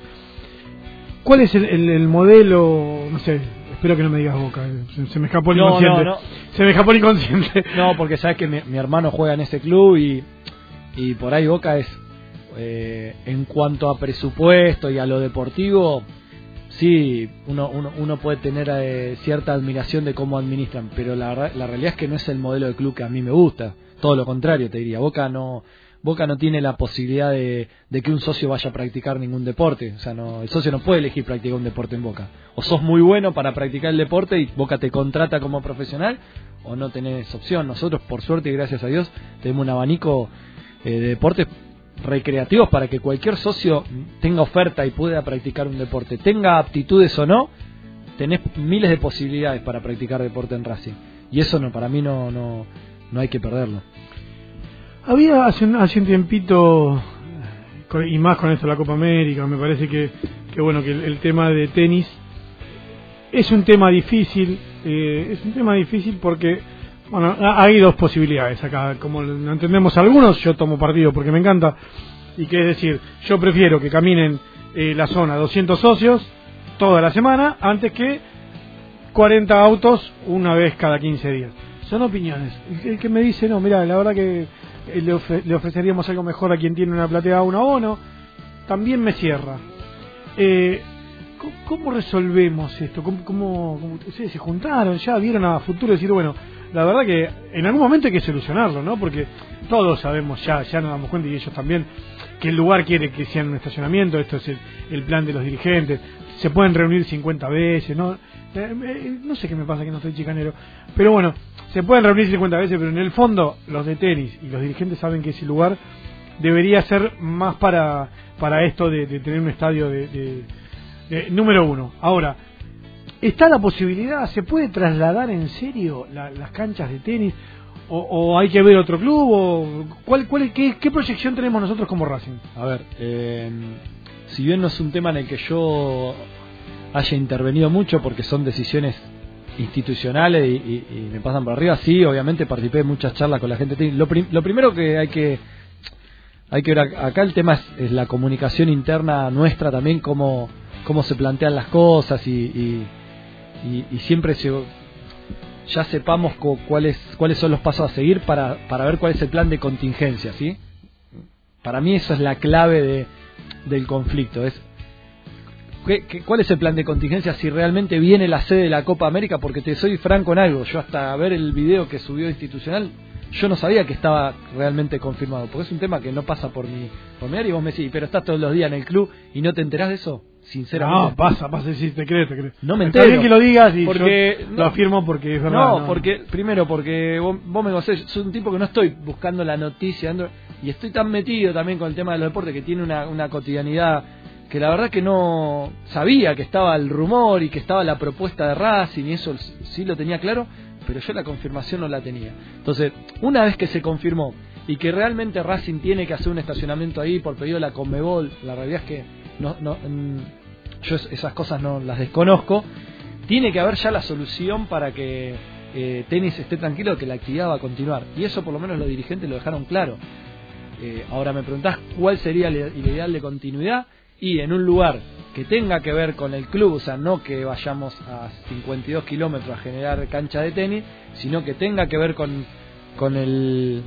¿Cuál es el, el- el modelo? No sé, espero que no me digas boca, eh, se, se me escapó el No, inconsciente. no, no. Se me escapó el inconsciente. No, porque sabes que mi, mi hermano juega en ese club y, y por ahí Boca es, eh, en cuanto a presupuesto y a lo deportivo, sí, uno, uno, uno puede tener eh, cierta admiración de cómo administran, pero la, la realidad es que no es el modelo de club que a mí me gusta. Todo lo contrario, te diría. Boca no, Boca no tiene la posibilidad de, de que un socio vaya a practicar ningún deporte. O sea, no, el socio no puede elegir practicar un deporte en Boca. O sos muy bueno para practicar el deporte y Boca te contrata como profesional, o no tenés opción. Nosotros, por suerte y gracias a Dios, tenemos un abanico eh, de deportes recreativos para que cualquier socio tenga oferta y pueda practicar un deporte. Tenga aptitudes o no, tenés miles de posibilidades para practicar deporte en Racing. Y eso no, para mí no, no, no hay que perderlo. Había hace un, hace un tiempito, y más con esto la Copa América, me parece que, que bueno, que el, el tema de tenis es un tema difícil, eh, es un tema difícil porque, bueno, ha- hay dos posibilidades acá, como lo entendemos algunos, yo tomo partido porque me encanta, Y que es decir, yo prefiero que caminen eh, la zona 200 socios toda la semana antes que 40 autos una vez cada 15 días. Son opiniones. El que me dice, no, mira, la verdad que eh, le, ofre- le ofreceríamos algo mejor a quien tiene una platea uno a uno, también me cierra. Eh, ¿cómo- ¿Cómo resolvemos esto? ¿Cómo, cómo, cómo- ustedes se juntaron ya? ¿Vieron a futuro decir, bueno, la verdad que en algún momento hay que solucionarlo, ¿no? Porque todos sabemos ya, ya nos damos cuenta y ellos también, que el lugar quiere que sea un estacionamiento, esto es el, el plan de los dirigentes, se pueden reunir 50 veces, ¿no? Eh, eh, no sé qué me pasa que no estoy chicanero, pero bueno, se pueden reunir 50 veces, pero en el fondo los de tenis y los dirigentes saben que ese lugar debería ser más para, para esto de, tener un estadio de- de- número uno. Ahora, ¿está la posibilidad, se puede trasladar en serio la- las canchas de tenis? O, hay que ver otro club? O, ¿cuál, cuál, qué, ¿Qué proyección tenemos nosotros como Racing? A ver, eh, si bien no es un tema en el que yo haya intervenido mucho porque son decisiones institucionales y, me pasan por arriba, sí, obviamente participé de muchas charlas con la gente. Lo, prim- lo primero que hay que hay que ver ac- acá el tema es, es la comunicación interna nuestra también, cómo, cómo se plantean las cosas y, y, y- y siempre ya sepamos co- cuáles cuáles son los pasos a seguir para, para ver cuál es el plan de contingencia, ¿sí? Para mí eso es la clave de, del conflicto, es ¿qué- qué- cuál es el plan de contingencia si realmente viene la sede de la Copa América, porque te soy franco en algo, yo hasta ver el video que subió institucional, yo no sabía que estaba realmente confirmado, porque es un tema que no pasa por mi, por mi área y vos me decís, pero estás todos los días en el club y no te enterás de eso, sinceramente. No, pasa, pasa, sí, te crees, te crees. No me Está entero. bien que lo digas y Porque- yo no. lo afirmo porque es verdad. No, porque primero porque vos, vos me conocés, soy un tipo que no estoy buscando la noticia ando- y estoy tan metido también con el tema de los deportes que tiene una, una cotidianidad que la verdad que no sabía que estaba el rumor y que estaba la propuesta de Racing y eso sí lo tenía claro, pero yo la confirmación no la tenía. Entonces, una vez que se confirmó y que realmente Racing tiene que hacer un estacionamiento ahí por pedido de la Conmebol, la realidad es que no, no, mm, yo es- esas cosas no las desconozco, tiene que haber ya la solución para que eh, tenis esté tranquilo que la actividad va a continuar. Y eso por lo menos los dirigentes lo dejaron claro. Eh, ahora me preguntás cuál sería el ideal de continuidad y en un lugar que tenga que ver con el club, o sea, no que vayamos a 52 kilómetros a generar cancha de tenis, sino que tenga que ver con, con el,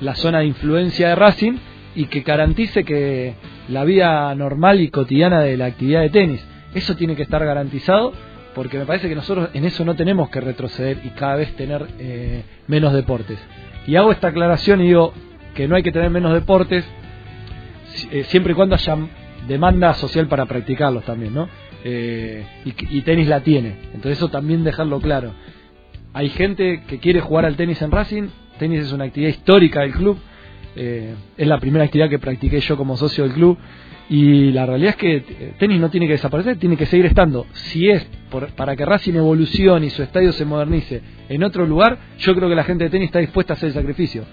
la zona de influencia de Racing y que garantice que la vida normal y cotidiana de la actividad de tenis. Eso tiene que estar garantizado porque me parece que nosotros en eso no tenemos que retroceder y cada vez tener eh, menos deportes. Y hago esta aclaración y digo que no hay que tener menos deportes eh, siempre y cuando haya demanda social para practicarlos también, ¿no? Eh, y, y tenis la tiene, entonces eso también dejarlo claro. Hay gente que quiere jugar al tenis en Racing, tenis es una actividad histórica del club, eh, es la primera actividad que practiqué yo como socio del club y la realidad es que eh, tenis no tiene que desaparecer, tiene que seguir estando. Si es por- para que Racing evolucione y su estadio se modernice en otro lugar, yo creo que la gente de tenis está dispuesta a hacer el sacrificio.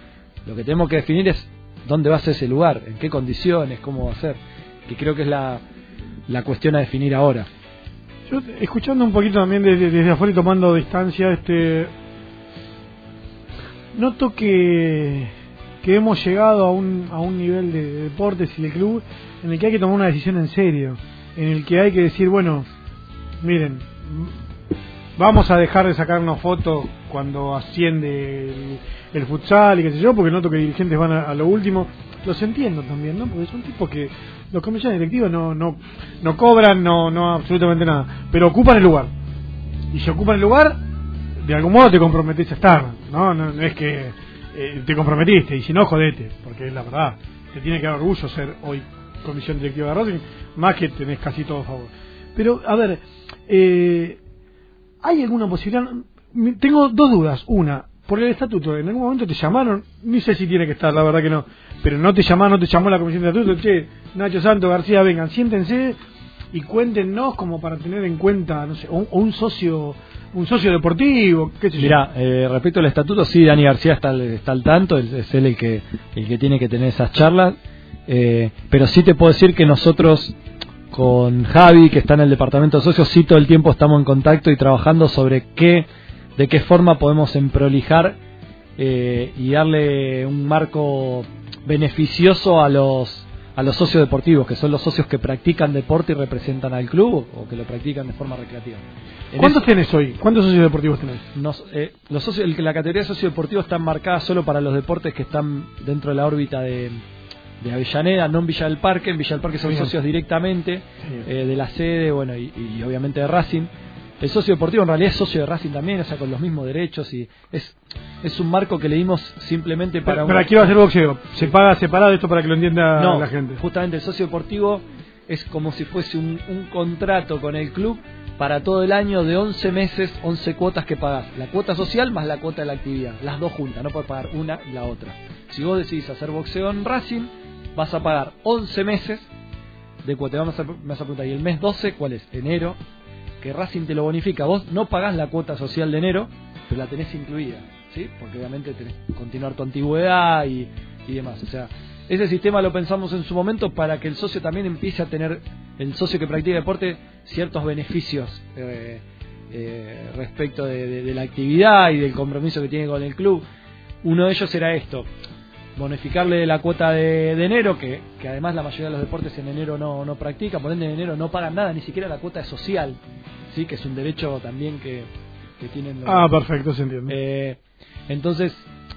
Lo que tenemos que definir es dónde va a ser ese lugar, en qué condiciones, cómo va a ser, que creo que es la, la cuestión a definir ahora. Yo, escuchando un poquito también desde, desde afuera y tomando distancia, este noto que, que hemos llegado a un, a un nivel de, de deportes y de club en el que hay que tomar una decisión en serio, en el que hay que decir, bueno, miren, vamos a dejar de sacarnos fotos cuando asciende el, futsal y qué sé yo, porque noto que dirigentes van a, lo último. Los entiendo también, ¿no? Porque son tipos que los comisiones directivos no, no, no cobran, no, no absolutamente nada, pero ocupan el lugar. Y si ocupan el lugar, de algún modo te comprometés a estar, ¿no? No, no es que eh, te comprometiste, y si no, jodete, porque es la verdad. Te tiene que dar orgullo ser hoy comisión directiva de Racing, más que tenés casi todo favor. Pero, a ver, eh, ¿hay alguna posibilidad? Tengo dos dudas. Una, por el estatuto, en algún momento te llamaron, ni sé si tiene que estar, la verdad que no, pero no te llamaron, no te llamó la comisión de estatuto, che, Nacho Santo, García, vengan, siéntense y cuéntenos como para tener en cuenta, no sé, un, socio un socio deportivo, qué sé yo. Eh, respecto al estatuto, sí, Dani García está, está al tanto, es él el que, el que tiene que tener esas charlas, eh, pero sí te puedo decir que nosotros con Javi, que está en el departamento de socios, sí todo el tiempo estamos en contacto y trabajando sobre qué, de qué forma podemos emprolijar eh, y darle un marco beneficioso a los a los socios deportivos, que son los socios que practican deporte y representan al club o, que lo practican de forma recreativa. ¿Cuántos tenés hoy? ¿Cuántos socios deportivos tenés? Eh, los socios, la categoría de socios deportivos está marcada solo para los deportes que están dentro de la órbita de, Avellaneda, no en Villa del Parque. En Villa del Parque son socios directamente eh, de la sede, bueno, y, obviamente de Racing. El socio deportivo en realidad es socio de Racing también, o sea, con los mismos derechos y es, es un marco que le dimos simplemente para... Pero, aquí va a ser boxeo, se paga separado esto para que lo entienda la gente. justamente el socio deportivo es como si fuese un, un contrato con el club para todo el año de 11 meses, 11 cuotas que pagas. La cuota social más la cuota de la actividad. Las dos juntas, no puedes pagar una y la otra. Si vos decidís hacer boxeo en Racing, vas a pagar 11 meses de cuota. Vamos a, me vas a preguntar, ¿y el mes 12 cuál es? Enero que Racing te lo bonifica. Vos no pagás la cuota social de enero, pero la tenés incluida, ¿sí? Porque obviamente tenés que continuar tu antigüedad y, y demás. O sea, ese sistema lo pensamos en su momento para que el socio también empiece a tener, el socio que practica deporte, ciertos beneficios eh, eh, respecto de, la actividad y del compromiso que tiene con el club. Uno de ellos era esto, bonificarle la cuota de, enero, que, que, además la mayoría de los deportes en enero no, no practican, por ende en enero no pagan nada, ni siquiera la cuota social, sí que es un derecho también que, tienen ah perfecto se entiende. Eh, entonces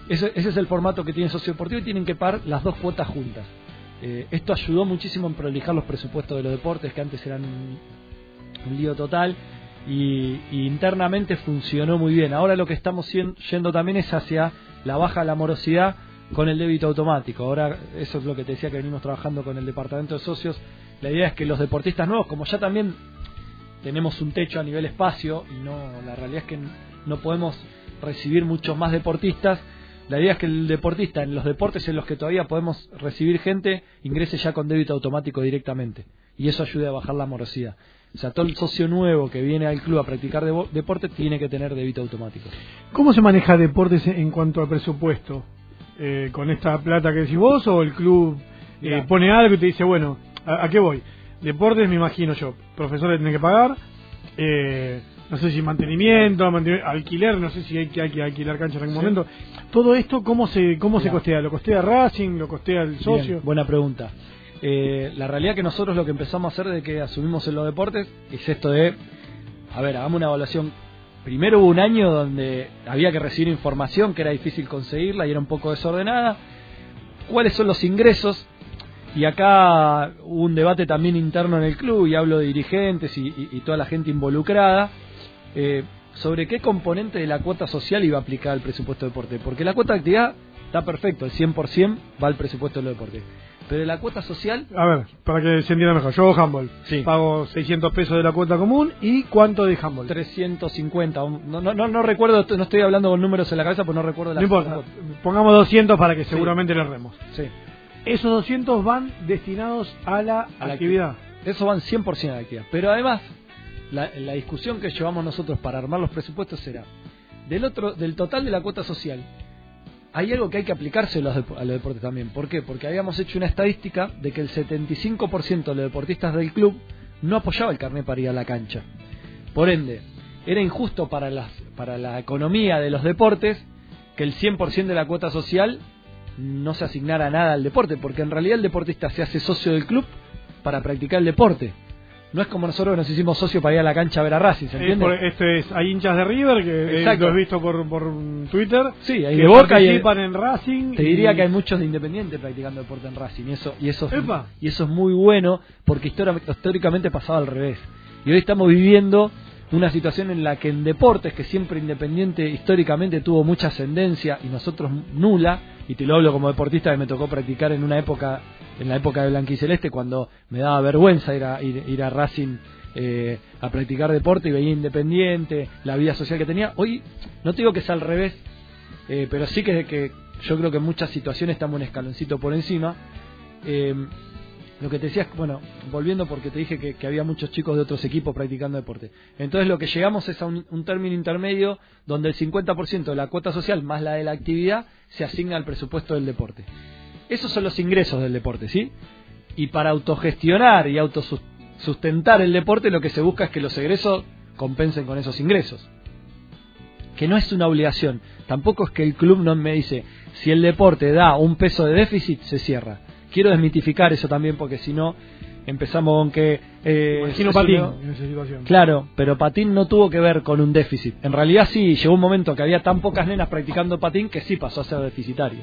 ese, ese, es el formato que tiene socio deportivo y tienen que pagar las dos cuotas juntas. Eh, esto ayudó muchísimo en prolijar los presupuestos de los deportes que antes eran un, lío total y, internamente funcionó muy bien. Ahora lo que estamos yendo también es hacia la baja de la morosidad con el débito automático. Ahora, eso es lo que te decía que venimos trabajando con el departamento de socios. La idea es que los deportistas nuevos, como ya también tenemos un techo a nivel espacio y no la realidad es que no podemos recibir muchos más deportistas. La idea es que el deportista en los deportes en los que todavía podemos recibir gente ingrese ya con débito automático directamente y eso ayude a bajar la morosidad. O sea, todo el socio nuevo que viene al club a practicar deporte tiene que tener débito automático. ¿Cómo se maneja deportes en cuanto al presupuesto? Eh, ¿Con esta plata que decís vos o el club eh, pone algo y te dice, bueno, ¿a qué voy? Deportes, me imagino yo. Profesores tienen que pagar. Eh, no sé si mantenimiento, alquiler, no sé si hay que, hay que alquilar cancha en algún momento. Todo esto, ¿cómo se cómo se costea? ¿Lo costea Racing? ¿Lo costea el socio? buena pregunta. Eh, la realidad que nosotros lo que empezamos a hacer de que asumimos en los deportes es esto de, a ver, hagamos una evaluación. Primero hubo un año donde había que recibir información que era difícil conseguirla y era un poco desordenada. ¿Cuáles son los ingresos? Y acá hubo un debate también interno en el club, y hablo de dirigentes y, toda la gente involucrada, eh, sobre qué componente de la cuota social iba a aplicar el presupuesto de deporte. Porque la cuota de actividad está perfecto, el 100% va al presupuesto del deporte. Pero la cuota social... A ver, para que se entienda mejor, yo hago handball, sí. pago 600 pesos de la cuota común y ¿cuánto de handball? 350, no, no, no, recuerdo, no estoy hablando con números en la cabeza, pues no recuerdo la... No importa, pongamos 200 para que seguramente le remos. Sí. Esos 200 van destinados a la, actividad. Eso van 100% a la actividad. Pero además, la, discusión que llevamos nosotros para armar los presupuestos será, del, otro, del total de la cuota social, hay algo que hay que aplicarse a los, deportes también. ¿Por qué? Porque habíamos hecho una estadística de que el 75% de los deportistas del club no apoyaba el carnet para ir a la cancha. Por ende, era injusto para, las, para la economía de los deportes que el 100% de la cuota social no se asignara nada al deporte, porque en realidad el deportista se hace socio del club para practicar el deporte. No es como nosotros que nos hicimos socio para ir a la cancha a ver a Racing, ¿se entiende? esto es, hay hinchas de River que eh, lo he visto por, por Twitter. Sí, hay de Boca y en Racing. Te diría que hay muchos de Independiente practicando deporte en Racing y eso y eso es, y eso es muy bueno porque históricamente pasaba al revés. Y hoy estamos viviendo una situación en la que en deportes, que siempre Independiente históricamente tuvo mucha ascendencia y nosotros nula, y te lo hablo como deportista que me tocó practicar en una época, en la época de Blanquiceleste, cuando me daba vergüenza ir a, ir, a Racing eh, a practicar deporte y veía Independiente, la vida social que tenía. Hoy no te digo que sea al revés, eh, pero sí que, que yo creo que en muchas situaciones estamos un escaloncito por encima. Eh, lo que te decías, bueno, volviendo porque te dije que, había muchos chicos de otros equipos practicando deporte. Entonces lo que llegamos es a un, término intermedio donde el 50% de la cuota social más la de la actividad se asigna al presupuesto del deporte. Esos son los ingresos del deporte, ¿sí? Y para autogestionar y autosustentar el deporte lo que se busca es que los egresos compensen con esos ingresos. Que no es una obligación. Tampoco es que el club no me dice, si el deporte da un peso de déficit, se cierra quiero desmitificar eso también porque si no empezamos con que... Eh, Imagino Patín en esa situación. Claro, pero patín no tuvo que ver con un déficit. En realidad sí, llegó un momento que había tan pocas nenas practicando patín que sí pasó a ser deficitario.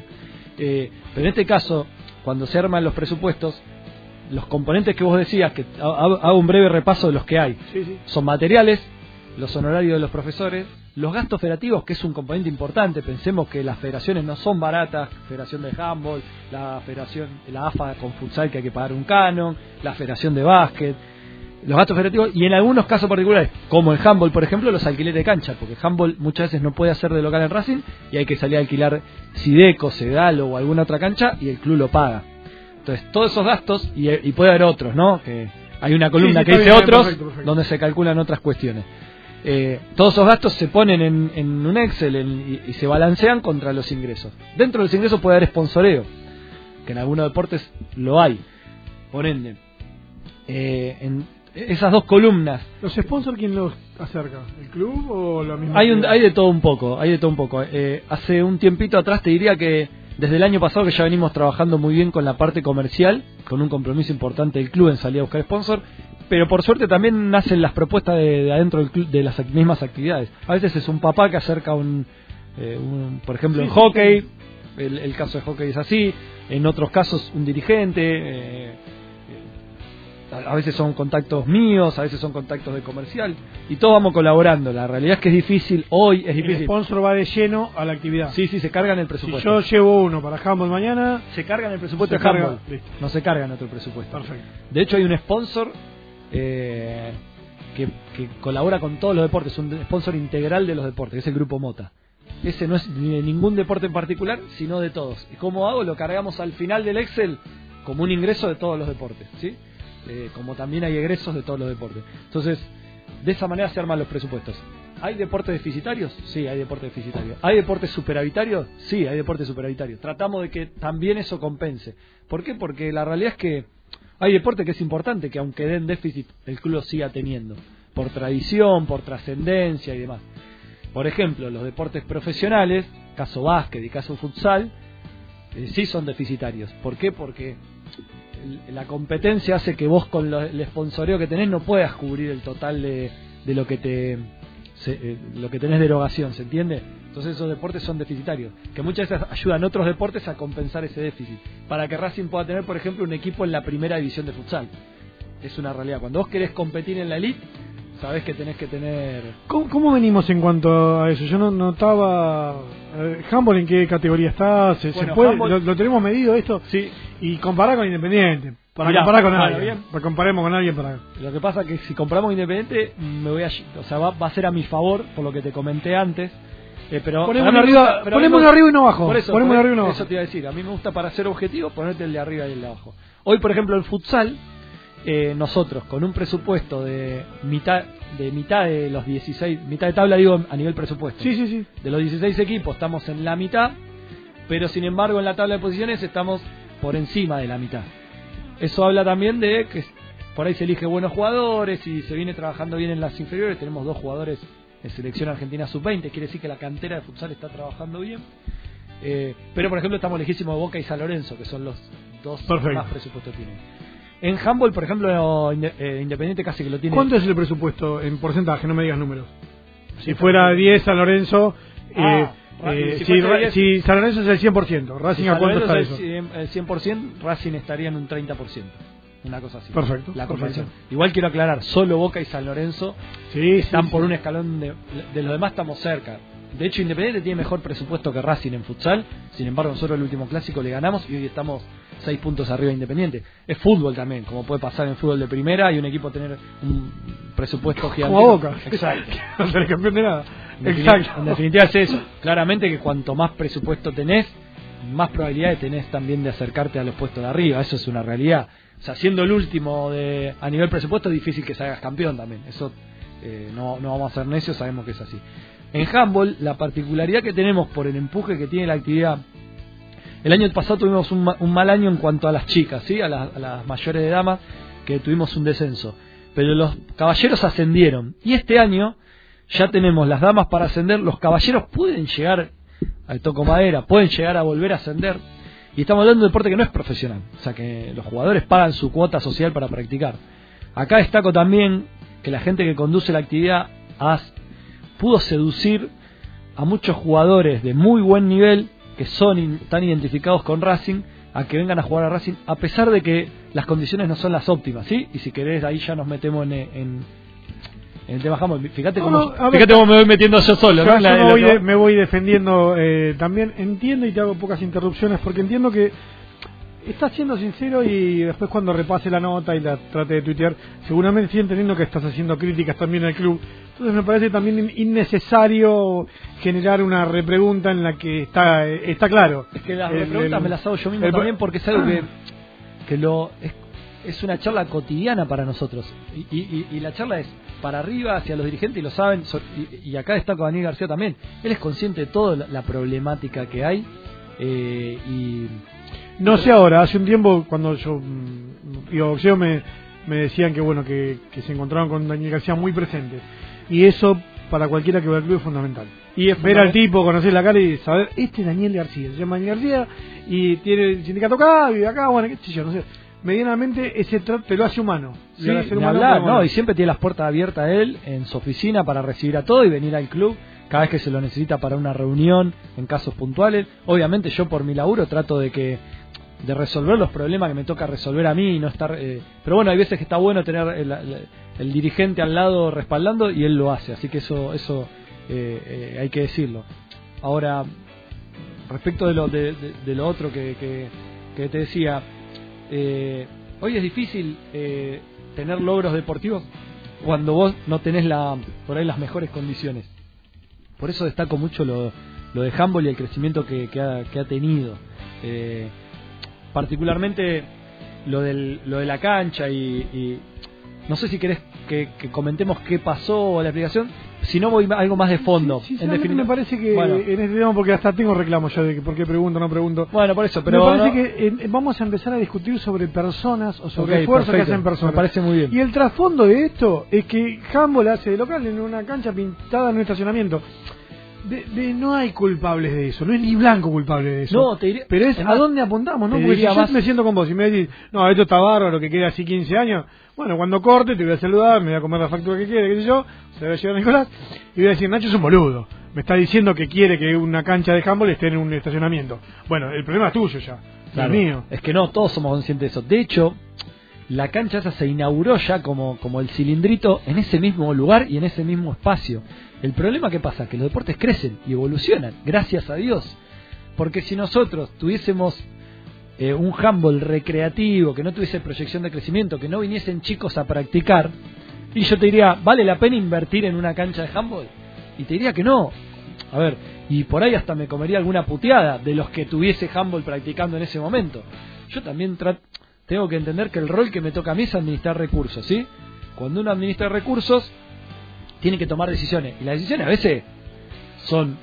Eh, pero en este caso, cuando se arman los presupuestos, los componentes que vos decías, que ha- ha- hago un breve repaso de los que hay, Sí, sí. son materiales, los honorarios de los profesores, los gastos federativos, que es un componente importante. Pensemos que las federaciones no son baratas, Federación de Handball, la Federación, la AFA con futsal que hay que pagar un canon, la Federación de Básquet, los gastos federativos y en algunos casos particulares, como en handball, por ejemplo, los alquileres de cancha, porque handball muchas veces no puede hacer de local en Racing y hay que salir a alquilar Sideco, Sedalo o alguna otra cancha y el club lo paga. Entonces, todos esos gastos, y, y puede haber otros, ¿no? Que hay una columna sí, que dice bien, otros, perfecto, perfecto. donde se calculan otras cuestiones. Eh, todos esos gastos se ponen en, en un Excel en- y, y se balancean contra los ingresos. Dentro de los ingresos puede haber sponsoreo, que en algunos deportes lo hay. Por ende, eh, en esas dos columnas ¿Los sponsors quién los acerca? ¿El club o la misma? hay, un- hay de todo un poco, hay de todo un poco. Eh, hace un tiempito atrás te diría que desde el año pasado que ya venimos trabajando muy bien con la parte comercial, con un compromiso importante del club en salir a buscar sponsor, pero por suerte también nacen las propuestas de, de adentro del club, de las mismas actividades. A veces es un papá que acerca un, eh, un- por ejemplo, Sí, en hockey, sí. el, el caso de hockey es así, en otros casos un dirigente. eh, a a veces son contactos míos, a veces son contactos de comercial, y todos vamos colaborando. La realidad es que es difícil, hoy es El difícil. sponsor va de lleno a la actividad. Sí, sí, se cargan el si presupuesto. yo llevo uno para handball mañana, Se cargan el presupuesto Se de listo. No se cargan otro presupuesto. perfecto. De hecho, hay un sponsor eh, que, colabora con todos los deportes, un sponsor integral de los deportes, es el Grupo Mota. Ese no es de ningún deporte en particular, sino de todos. ¿Y cómo hago? Lo cargamos al final del Excel como un ingreso de todos los deportes, ¿sí? Eh, como también hay egresos de todos los deportes. Entonces, de esa manera se arman los presupuestos. ¿Hay deportes deficitarios? Sí, hay deportes deficitarios. ¿Hay deportes superavitarios? Sí, hay deportes superavitarios. Tratamos de que también eso compense. ¿Por qué? Porque la realidad es que hay deporte que es importante que aunque den déficit, el club siga teniendo. Por tradición, por trascendencia y demás. Por ejemplo, los deportes profesionales, caso básquet y caso futsal, eh, sí son deficitarios. ¿Por qué? Porque la competencia hace que vos con lo- el sponsoreo que tenés no puedas cubrir el total de, de lo que te se- eh, lo que tenés de erogación, ¿se entiende? Entonces esos deportes son deficitarios, que muchas veces ayudan a otros deportes a compensar ese déficit, para que Racing pueda tener, por ejemplo, un equipo en la primera división de futsal. Es una realidad. Cuando vos querés competir en la elite, sabés que tenés que tener ¿Cómo, cómo venimos en cuanto a eso? Yo no notaba. Eh, ¿Handball en qué categoría está? ¿Se, puede? ¿Lo, lo tenemos medido esto? Sí. Y comparar con Independiente. Para Mirá, comparar con alguien. bien. Para comparemos con alguien para. Lo que pasa que si compramos Independiente, me voy a, o sea, va, va a ser a mi favor por lo que te comenté antes. Eh, pero Ponemos uno arriba- pero ponemos uno arriba y uno abajo. Por eso, Ponemos por arriba y uno eso te iba a decir. A mí me gusta para ser objetivo ponerte el de arriba y el de abajo. Hoy, por ejemplo, el futsal, eh, nosotros con un presupuesto de mitad de mitad de los 16, mitad de tabla digo a nivel presupuesto. Sí, sí, sí. De los 16 equipos estamos en la mitad, pero sin embargo en la tabla de posiciones estamos por encima de la mitad. Eso habla también de que por ahí se elige buenos jugadores y se viene trabajando bien en las inferiores. Tenemos dos jugadores selección argentina sub-20, quiere decir que la cantera de futsal está trabajando bien. Eh, pero por ejemplo estamos lejísimos de Boca y San Lorenzo, que son los dos que Perfecto. más presupuesto tienen. En handball, por ejemplo, eh, Independiente casi que lo tiene. ¿Cuánto es el presupuesto en porcentaje? No me digas números. Si fuera 10 San Lorenzo. Ah, eh, eh, si si, fuese Ra- 10. si San Lorenzo es el 100%, Racing Si a cuánto está es eso. el 100%, Racing estaría en un 30%. Una cosa así. Perfecto, La perfecto. Igual quiero aclarar, solo Boca y San Lorenzo Sí, están sí, por sí. un escalón de, de los demás estamos cerca. De hecho, Independiente tiene mejor presupuesto que Racing en futsal. Sin embargo, nosotros el último clásico le ganamos y hoy estamos seis puntos arriba de Independiente. Es fútbol también, como puede pasar en fútbol de primera y un equipo tener un presupuesto gigante. Como Boca. Exacto. *laughs* no campeón de nada. En definitiva- Exacto. En definitiva es eso. Claramente que cuanto más presupuesto tenés, más probabilidades tenés también de acercarte a los puestos de arriba. Eso es una realidad. O siendo el último de, a nivel presupuesto, es difícil que salgas campeón también. Eso eh, no, no vamos a ser necios, sabemos que es así. En handball, la particularidad que tenemos por el empuje que tiene la actividad. El año pasado tuvimos un, ma- un mal año en cuanto a las chicas, ¿sí? a, las- a las mayores de damas, que tuvimos un descenso. Pero los caballeros ascendieron. Y este año ya tenemos las damas para ascender. Los caballeros pueden llegar al toco madera, pueden llegar a volver a ascender. Y estamos hablando de un deporte que no es profesional, o sea que los jugadores pagan su cuota social para practicar. Acá destaco también que la gente que conduce la actividad pudo seducir a muchos jugadores de muy buen nivel que son tan identificados con Racing a que vengan a jugar a Racing a pesar de que las condiciones no son las óptimas, ¿sí? Y si querés ahí ya nos metemos en, en, el tema Fíjate cómo, fíjate cómo me voy metiendo yo solo, ¿no? me, voy defendiendo eh, también, entiendo y te hago pocas interrupciones porque entiendo que estás siendo sincero y después cuando repase la nota y la trate de tuitear, seguramente sí entendiendo que estás haciendo críticas también al club. Entonces me parece también innecesario generar una repregunta en la que está está claro. Es que las repreguntas me las hago yo mismo también porque es algo que, *clears throat* que lo es, es una charla cotidiana para nosotros. Y, y, y, la charla es para arriba hacia los dirigentes y lo saben. Y, acá está con Daniel García también. Él es consciente de toda la, problemática que hay. Eh, y no sé ahora, hace un tiempo cuando yo mm, iba a boxeo me, me decían que bueno que, se encontraban con Daniel García muy presente. Y eso para cualquiera que va al club es fundamental. Y ver al tipo, conocer la cara y saber, este es Daniel García, se llama Daniel García y tiene el sindicato acá, vive acá, bueno, qué sé yo, no sé. Medianamente ese trato te lo hace humano. Sí, no, y siempre tiene las puertas abiertas a él en su oficina para recibir a todo y venir al club cada vez que se lo necesita para una reunión en casos puntuales. Obviamente yo por mi laburo trato de que de resolver los problemas que me toca resolver a mí y no estar... Eh, pero bueno, hay veces que está bueno tener el, dirigente al lado respaldando y él lo hace, así que eso, eso eh, eh, hay que decirlo. Ahora, respecto de lo, de, lo otro que, que, te decía, hoy es difícil tener logros deportivos cuando vos no tenés la, por ahí las mejores condiciones. Por eso destaco mucho lo, de Humboldt y el crecimiento que, que, ha, que ha tenido. Eh, particularmente lo, del, lo de la cancha y, no sé si querés que, comentemos qué pasó la explicación, si no voy algo más de fondo. en definitiva. me parece que en este tema, porque hasta tengo reclamos ya de que por qué pregunto, no pregunto. Bueno, por eso, pero. Me parece que eh, vamos a empezar a discutir sobre personas o sobre esfuerzos que hacen personas. Me parece muy bien. Y el trasfondo de esto es que Humboldt hace de local en una cancha pintada en un estacionamiento de, no hay culpables de eso, no es ni blanco culpable de eso. No, te pero es a dónde apuntamos, ¿no? Porque si yo me siento con vos y me decís, no, esto está bárbaro, que queda así 15 años, bueno, cuando corte te voy a saludar, me voy a comer la factura que quiere, qué sé yo, se va a llevar Nicolás, y voy a decir, Nacho es un boludo, me está diciendo que quiere que una cancha de handball esté en un estacionamiento. Bueno, el problema es tuyo ya, el mío. Es que no, todos somos conscientes de eso. De hecho, la cancha esa se inauguró ya como, como el cilindrito en ese mismo lugar y en ese mismo espacio. El problema que pasa, que los deportes crecen y evolucionan, gracias a Dios. Porque si nosotros tuviésemos eh, un handball recreativo, que no tuviese proyección de crecimiento, que no viniesen chicos a practicar, y yo te diría, ¿vale la pena invertir en una cancha de handball? Y te diría que no. A ver, y por ahí hasta me comería alguna puteada de los que tuviese handball practicando en ese momento. Yo también tengo que entender que el rol que me toca a mí es administrar recursos, ¿sí? Cuando uno administra recursos, tiene que tomar decisiones. Y las decisiones a veces son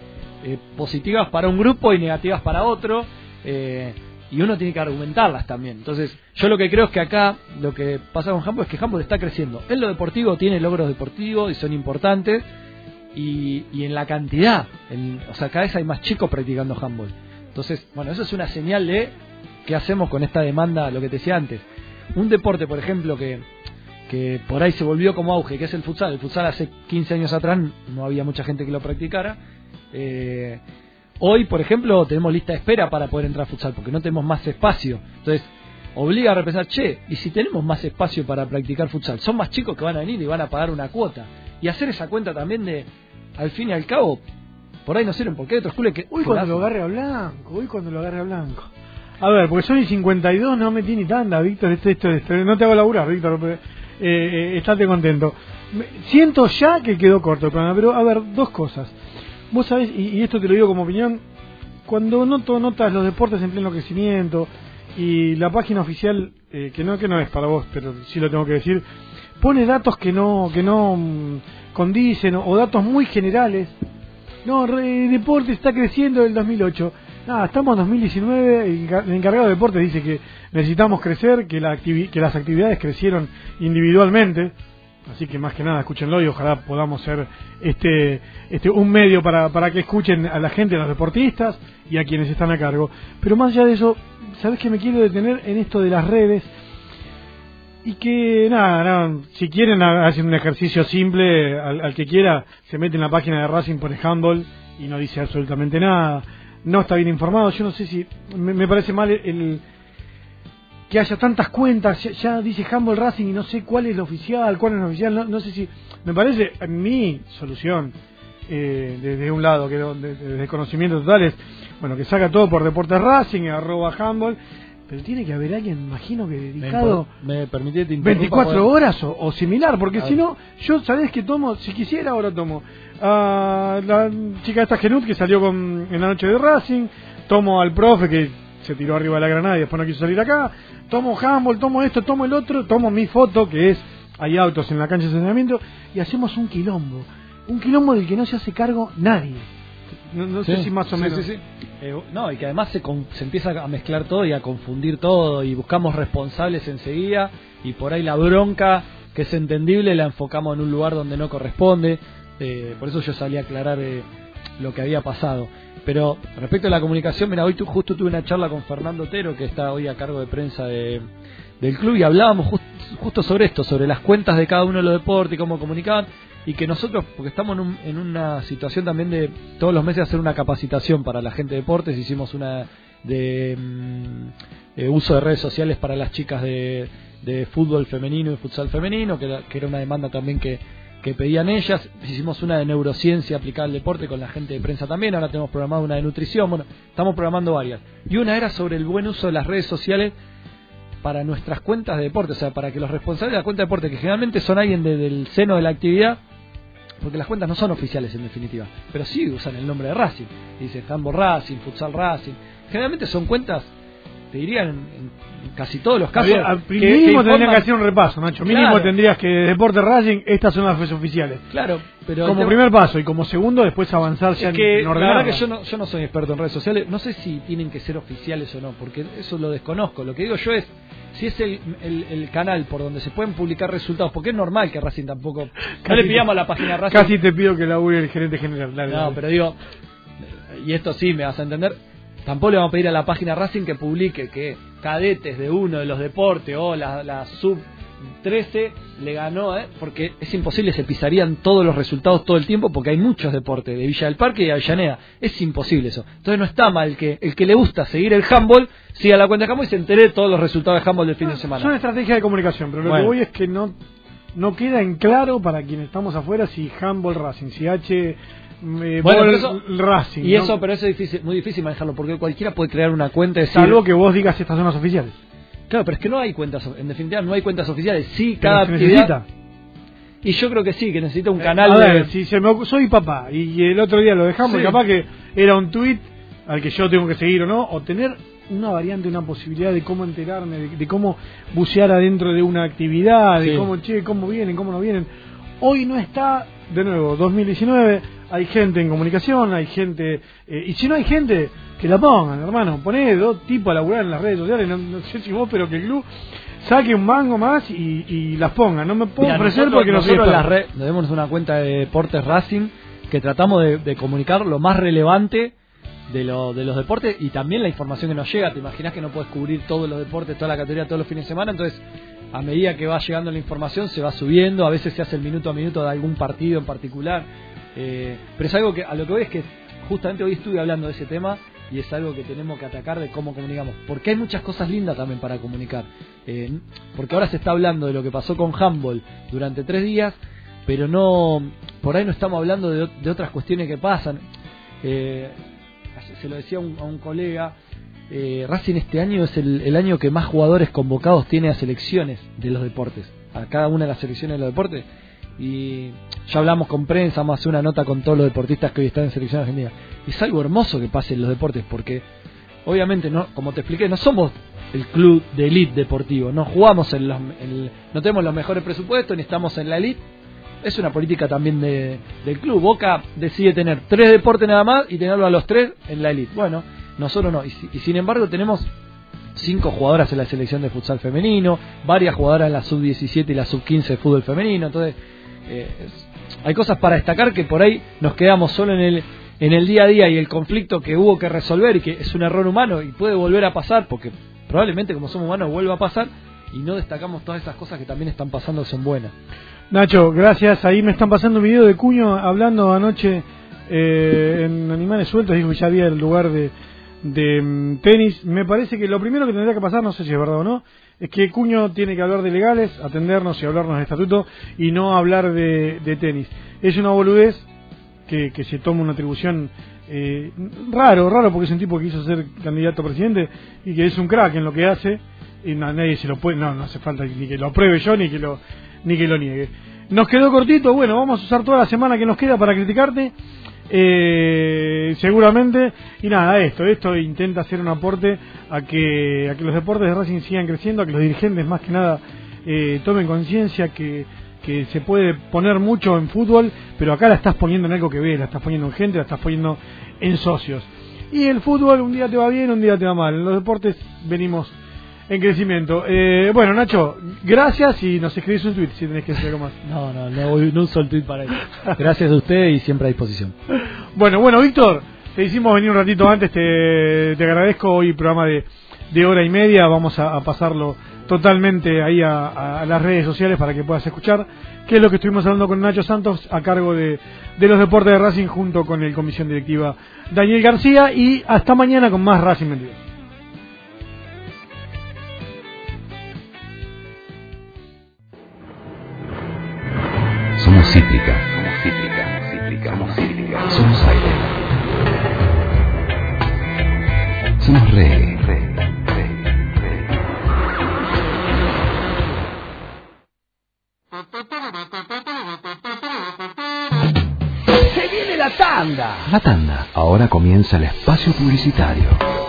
eh, positivas para un grupo y negativas para otro. Eh, y uno tiene que argumentarlas también. Entonces, yo lo que creo es que acá lo que pasa con Hamburg es que Hamburg está creciendo. En lo deportivo tiene logros deportivos y son importantes. Y, y en la cantidad, o sea, cada vez hay más chicos practicando handball. Entonces, bueno, eso es una señal de ¿Qué hacemos con esta demanda, lo que te decía antes? Un deporte, por ejemplo, que, que por ahí se volvió como auge, que es el futsal. El futsal hace 15 años atrás no había mucha gente que lo practicara. Eh, hoy, por ejemplo, tenemos lista de espera para poder entrar a futsal, porque no tenemos más espacio. Entonces, obliga a repensar, che, ¿y si tenemos más espacio para practicar futsal? Son más chicos que van a venir y van a pagar una cuota. Y hacer esa cuenta también de, al fin y al cabo, por ahí no sirven, porque hay otros clubes que... Uy, cuando lo agarre a blanco, uy, cuando lo agarre a blanco. A ver, porque son y 52, no metí ni tanta, Víctor, esto, esto, esto, no te hago laburar, Víctor, eh, eh, estate contento. Siento ya que quedó corto el programa, pero a ver, dos cosas. Vos sabés, y, esto te lo digo como opinión, cuando noto notas los deportes en pleno crecimiento y la página oficial, eh, que no que no es para vos, pero sí lo tengo que decir, pone datos que no que no mm, condicen o, datos muy generales. No, el deporte está creciendo del 2008 Ah, estamos en 2019, el encargado de deportes dice que necesitamos crecer, que, la que las actividades crecieron individualmente. Así que más que nada, escúchenlo y ojalá podamos ser este, este un medio para, para que escuchen a la gente, a los deportistas y a quienes están a cargo. Pero más allá de eso, ¿sabes que me quiero detener en esto de las redes? Y que nada, si quieren hacen un ejercicio simple, al, que quiera se mete en la página de Racing, pone handball y no dice absolutamente nada, no está bien informado, yo no sé si, me, parece mal el, que haya tantas cuentas, ya, dice Humble Racing y no sé cuál es la oficial, cuál es la oficial, no, sé si, me parece mi solución eh, desde un lado, que desde conocimientos totales, bueno, que saca todo por Deportes Racing, arroba Humble, pero tiene que haber alguien, imagino que dedicado me, 24 horas o, similar, porque si no, yo sabés que tomo, si quisiera ahora tomo. A la chica esta Genut que salió con, en la noche de Racing, tomo al profe que se tiró arriba de la granada y después no quiso salir acá, tomo handball, tomo esto, tomo el otro, tomo mi foto que es hay autos en la cancha de estacionamiento y hacemos un quilombo, un quilombo del que no se hace cargo nadie. No, sé si más o menos. Eh, no, y que además se, se empieza a mezclar todo y a confundir todo y buscamos responsables enseguida y por ahí la bronca que es entendible la enfocamos en un lugar donde no corresponde. Eh, por eso yo salí a aclarar eh, lo que había pasado. Pero respecto a la comunicación, mira, hoy justo tuve una charla con Fernando Otero, que está hoy a cargo de prensa de, del club, y hablábamos justo sobre esto, sobre las cuentas de cada uno de los deportes y cómo comunicaban y que nosotros, porque estamos en, una situación también de todos los meses hacer una capacitación para la gente de deportes, hicimos una de mm, uso de redes sociales para las chicas de, fútbol femenino y futsal femenino, que era, una demanda también que, que pedían ellas, hicimos una de neurociencia aplicada al deporte con la gente de prensa también, ahora tenemos programado una de nutrición, bueno, estamos programando varias. Y una era sobre el buen uso de las redes sociales para nuestras cuentas de deporte, o sea, para que los responsables de la cuenta de deporte, que generalmente son alguien del seno de la actividad, porque las cuentas no son oficiales en definitiva, pero sí usan el nombre de Racing. Dicen Handball Racing, Futsal Racing. Generalmente son cuentas, te dirían en, casi todos los casos. mínimo tendrían que hacer un repaso, Nacho. Mínimo tendrías que Deporte Racing, estas son las redes oficiales. Claro, pero. Como primer paso y como segundo, después avanzar ya que, La verdad que yo no, yo no soy experto en redes sociales, no sé si tienen que ser oficiales o no, porque eso lo desconozco. Lo que digo yo es si es el, el, canal por donde se pueden publicar resultados, porque es normal que Racing tampoco. no le pidamos a la página Racing. Casi te pido que la el gerente general. no, pero digo, y esto sí me vas a entender, tampoco le vamos a pedir a la página Racing que publique que cadetes de uno de los deportes o la, la sub 13 le ganó, ¿eh? porque es imposible, se pisarían todos los resultados todo el tiempo porque hay muchos deportes de Villa del Parque y Avellaneda. Es imposible eso. Entonces no está mal que el que le gusta seguir el handball siga la cuenta de handball y se entere de todos los resultados de handball del fin de semana. Es una estrategia de comunicación, pero lo que voy es que no, no queda en claro para quienes estamos afuera si handball Racing, si H eh, bueno, Racing. Y eso, pero eso es difícil, muy difícil manejarlo porque cualquiera puede crear una cuenta. Salvo que vos digas estas son las oficiales. Claro, pero es que no hay cuentas, en definitiva no hay cuentas oficiales. Sí, cada actividad... Y yo creo que sí, que necesita un eh, canal. A ver, si se me, soy papá y el otro día lo dejamos, capaz que era un tweet al que yo tengo que seguir o no, o tener una variante, una posibilidad de cómo enterarme, de, cómo bucear adentro de una actividad, de cómo, che, cómo vienen, cómo no vienen. Hoy no está, de nuevo, 2019, hay gente en comunicación, hay gente, eh, y si no hay gente, que la pongan, hermano. Poné dos tipos a laburar en las redes sociales, no, sé si vos, pero que el club saque un mango más y, las ponga. No me puedo ofrecer porque nosotros en las redes tenemos una cuenta de Deportes Racing que tratamos de, comunicar lo más relevante de, lo, de los deportes y también la información que nos llega. Te imaginas que no puedes cubrir todos los deportes, toda la categoría todos los fines de semana, entonces a medida que va llegando la información se va subiendo, a veces se hace el minuto a minuto de algún partido en particular. Eh, pero es algo que a lo que voy es que justamente hoy estuve hablando de ese tema y es algo que tenemos que atacar de cómo comunicamos. Porque hay muchas cosas lindas también para comunicar. Eh, porque ahora se está hablando de lo que pasó con Humboldt durante tres días, pero no por ahí no estamos hablando de, otras cuestiones que pasan. Eh, se lo decía a un colega, eh, Racing este año es el, año que más jugadores convocados tiene a selecciones de los deportes, a cada una de las selecciones de los deportes y ya hablamos con prensa, hacer una nota con todos los deportistas que hoy están en selección argentina. Es algo hermoso que pase en los deportes porque obviamente no, como te expliqué, no somos el club de elite deportivo, no jugamos en los, no tenemos los mejores presupuestos ni estamos en la elite. Es una política también de, del club. Boca decide tener tres deportes nada más y tenerlo a los tres en la elite. Bueno, nosotros no. Y, sin embargo tenemos cinco jugadoras en la selección de futsal femenino, varias jugadoras en la sub-17 y la sub-15 de fútbol femenino. Entonces, eh, hay cosas para destacar que por ahí nos quedamos solo en el, en el día a día y el conflicto que hubo que resolver y que es un error humano y puede volver a pasar, porque probablemente como somos humanos vuelva a pasar y no destacamos todas esas cosas que también están pasando son buenas. Nacho, gracias. Ahí me están pasando un video de Cuño hablando anoche eh, en Animales Sueltos. Dijo que ya había el lugar de, de mm, tenis. Me parece que lo primero que tendría que pasar, no sé si es verdad o no, es que Cuño tiene que hablar de legales, atendernos y hablarnos de estatuto y no hablar de, tenis. Es una boludez que, que se toma una atribución eh, raro, raro porque es un tipo que quiso ser candidato a presidente y que es un crack en lo que hace y na- nadie se lo puede, no, no hace falta ni que lo apruebe yo ni que lo, ni que lo niegue. Nos quedó cortito, bueno, vamos a usar toda la semana que nos queda para criticarte, eh, seguramente, y nada, esto, esto intenta hacer un aporte a que, a que los deportes de Racing sigan creciendo, a que los dirigentes más que nada eh, tomen conciencia que, que se puede poner mucho en fútbol, pero acá la estás poniendo en algo que ves, la estás poniendo en gente, la estás poniendo en socios. Y el fútbol un día te va bien, un día te va mal. En los deportes venimos en crecimiento. Eh, bueno, Nacho, gracias y nos escribís un tweet si tenés que hacer algo más. No, no, no, voy- no uso el tweet para eso. Gracias a usted y siempre a disposición. *laughs* Bueno, bueno, Víctor, te hicimos venir un ratito antes, te, te agradezco hoy programa de, de hora y media, vamos a, a pasarlo totalmente ahí a, a las redes sociales para que puedas escuchar, que es lo que estuvimos hablando con Nacho Santos a cargo de, de los deportes de Racing junto con el comisión directiva Daniel García y hasta mañana con más Racing 22. Somos cítrica. Somos cítrica. Cítrica. Somos cítrica. Somos aire. Somos reggae. Se viene la tanda. La tanda. Ahora comienza el espacio publicitario.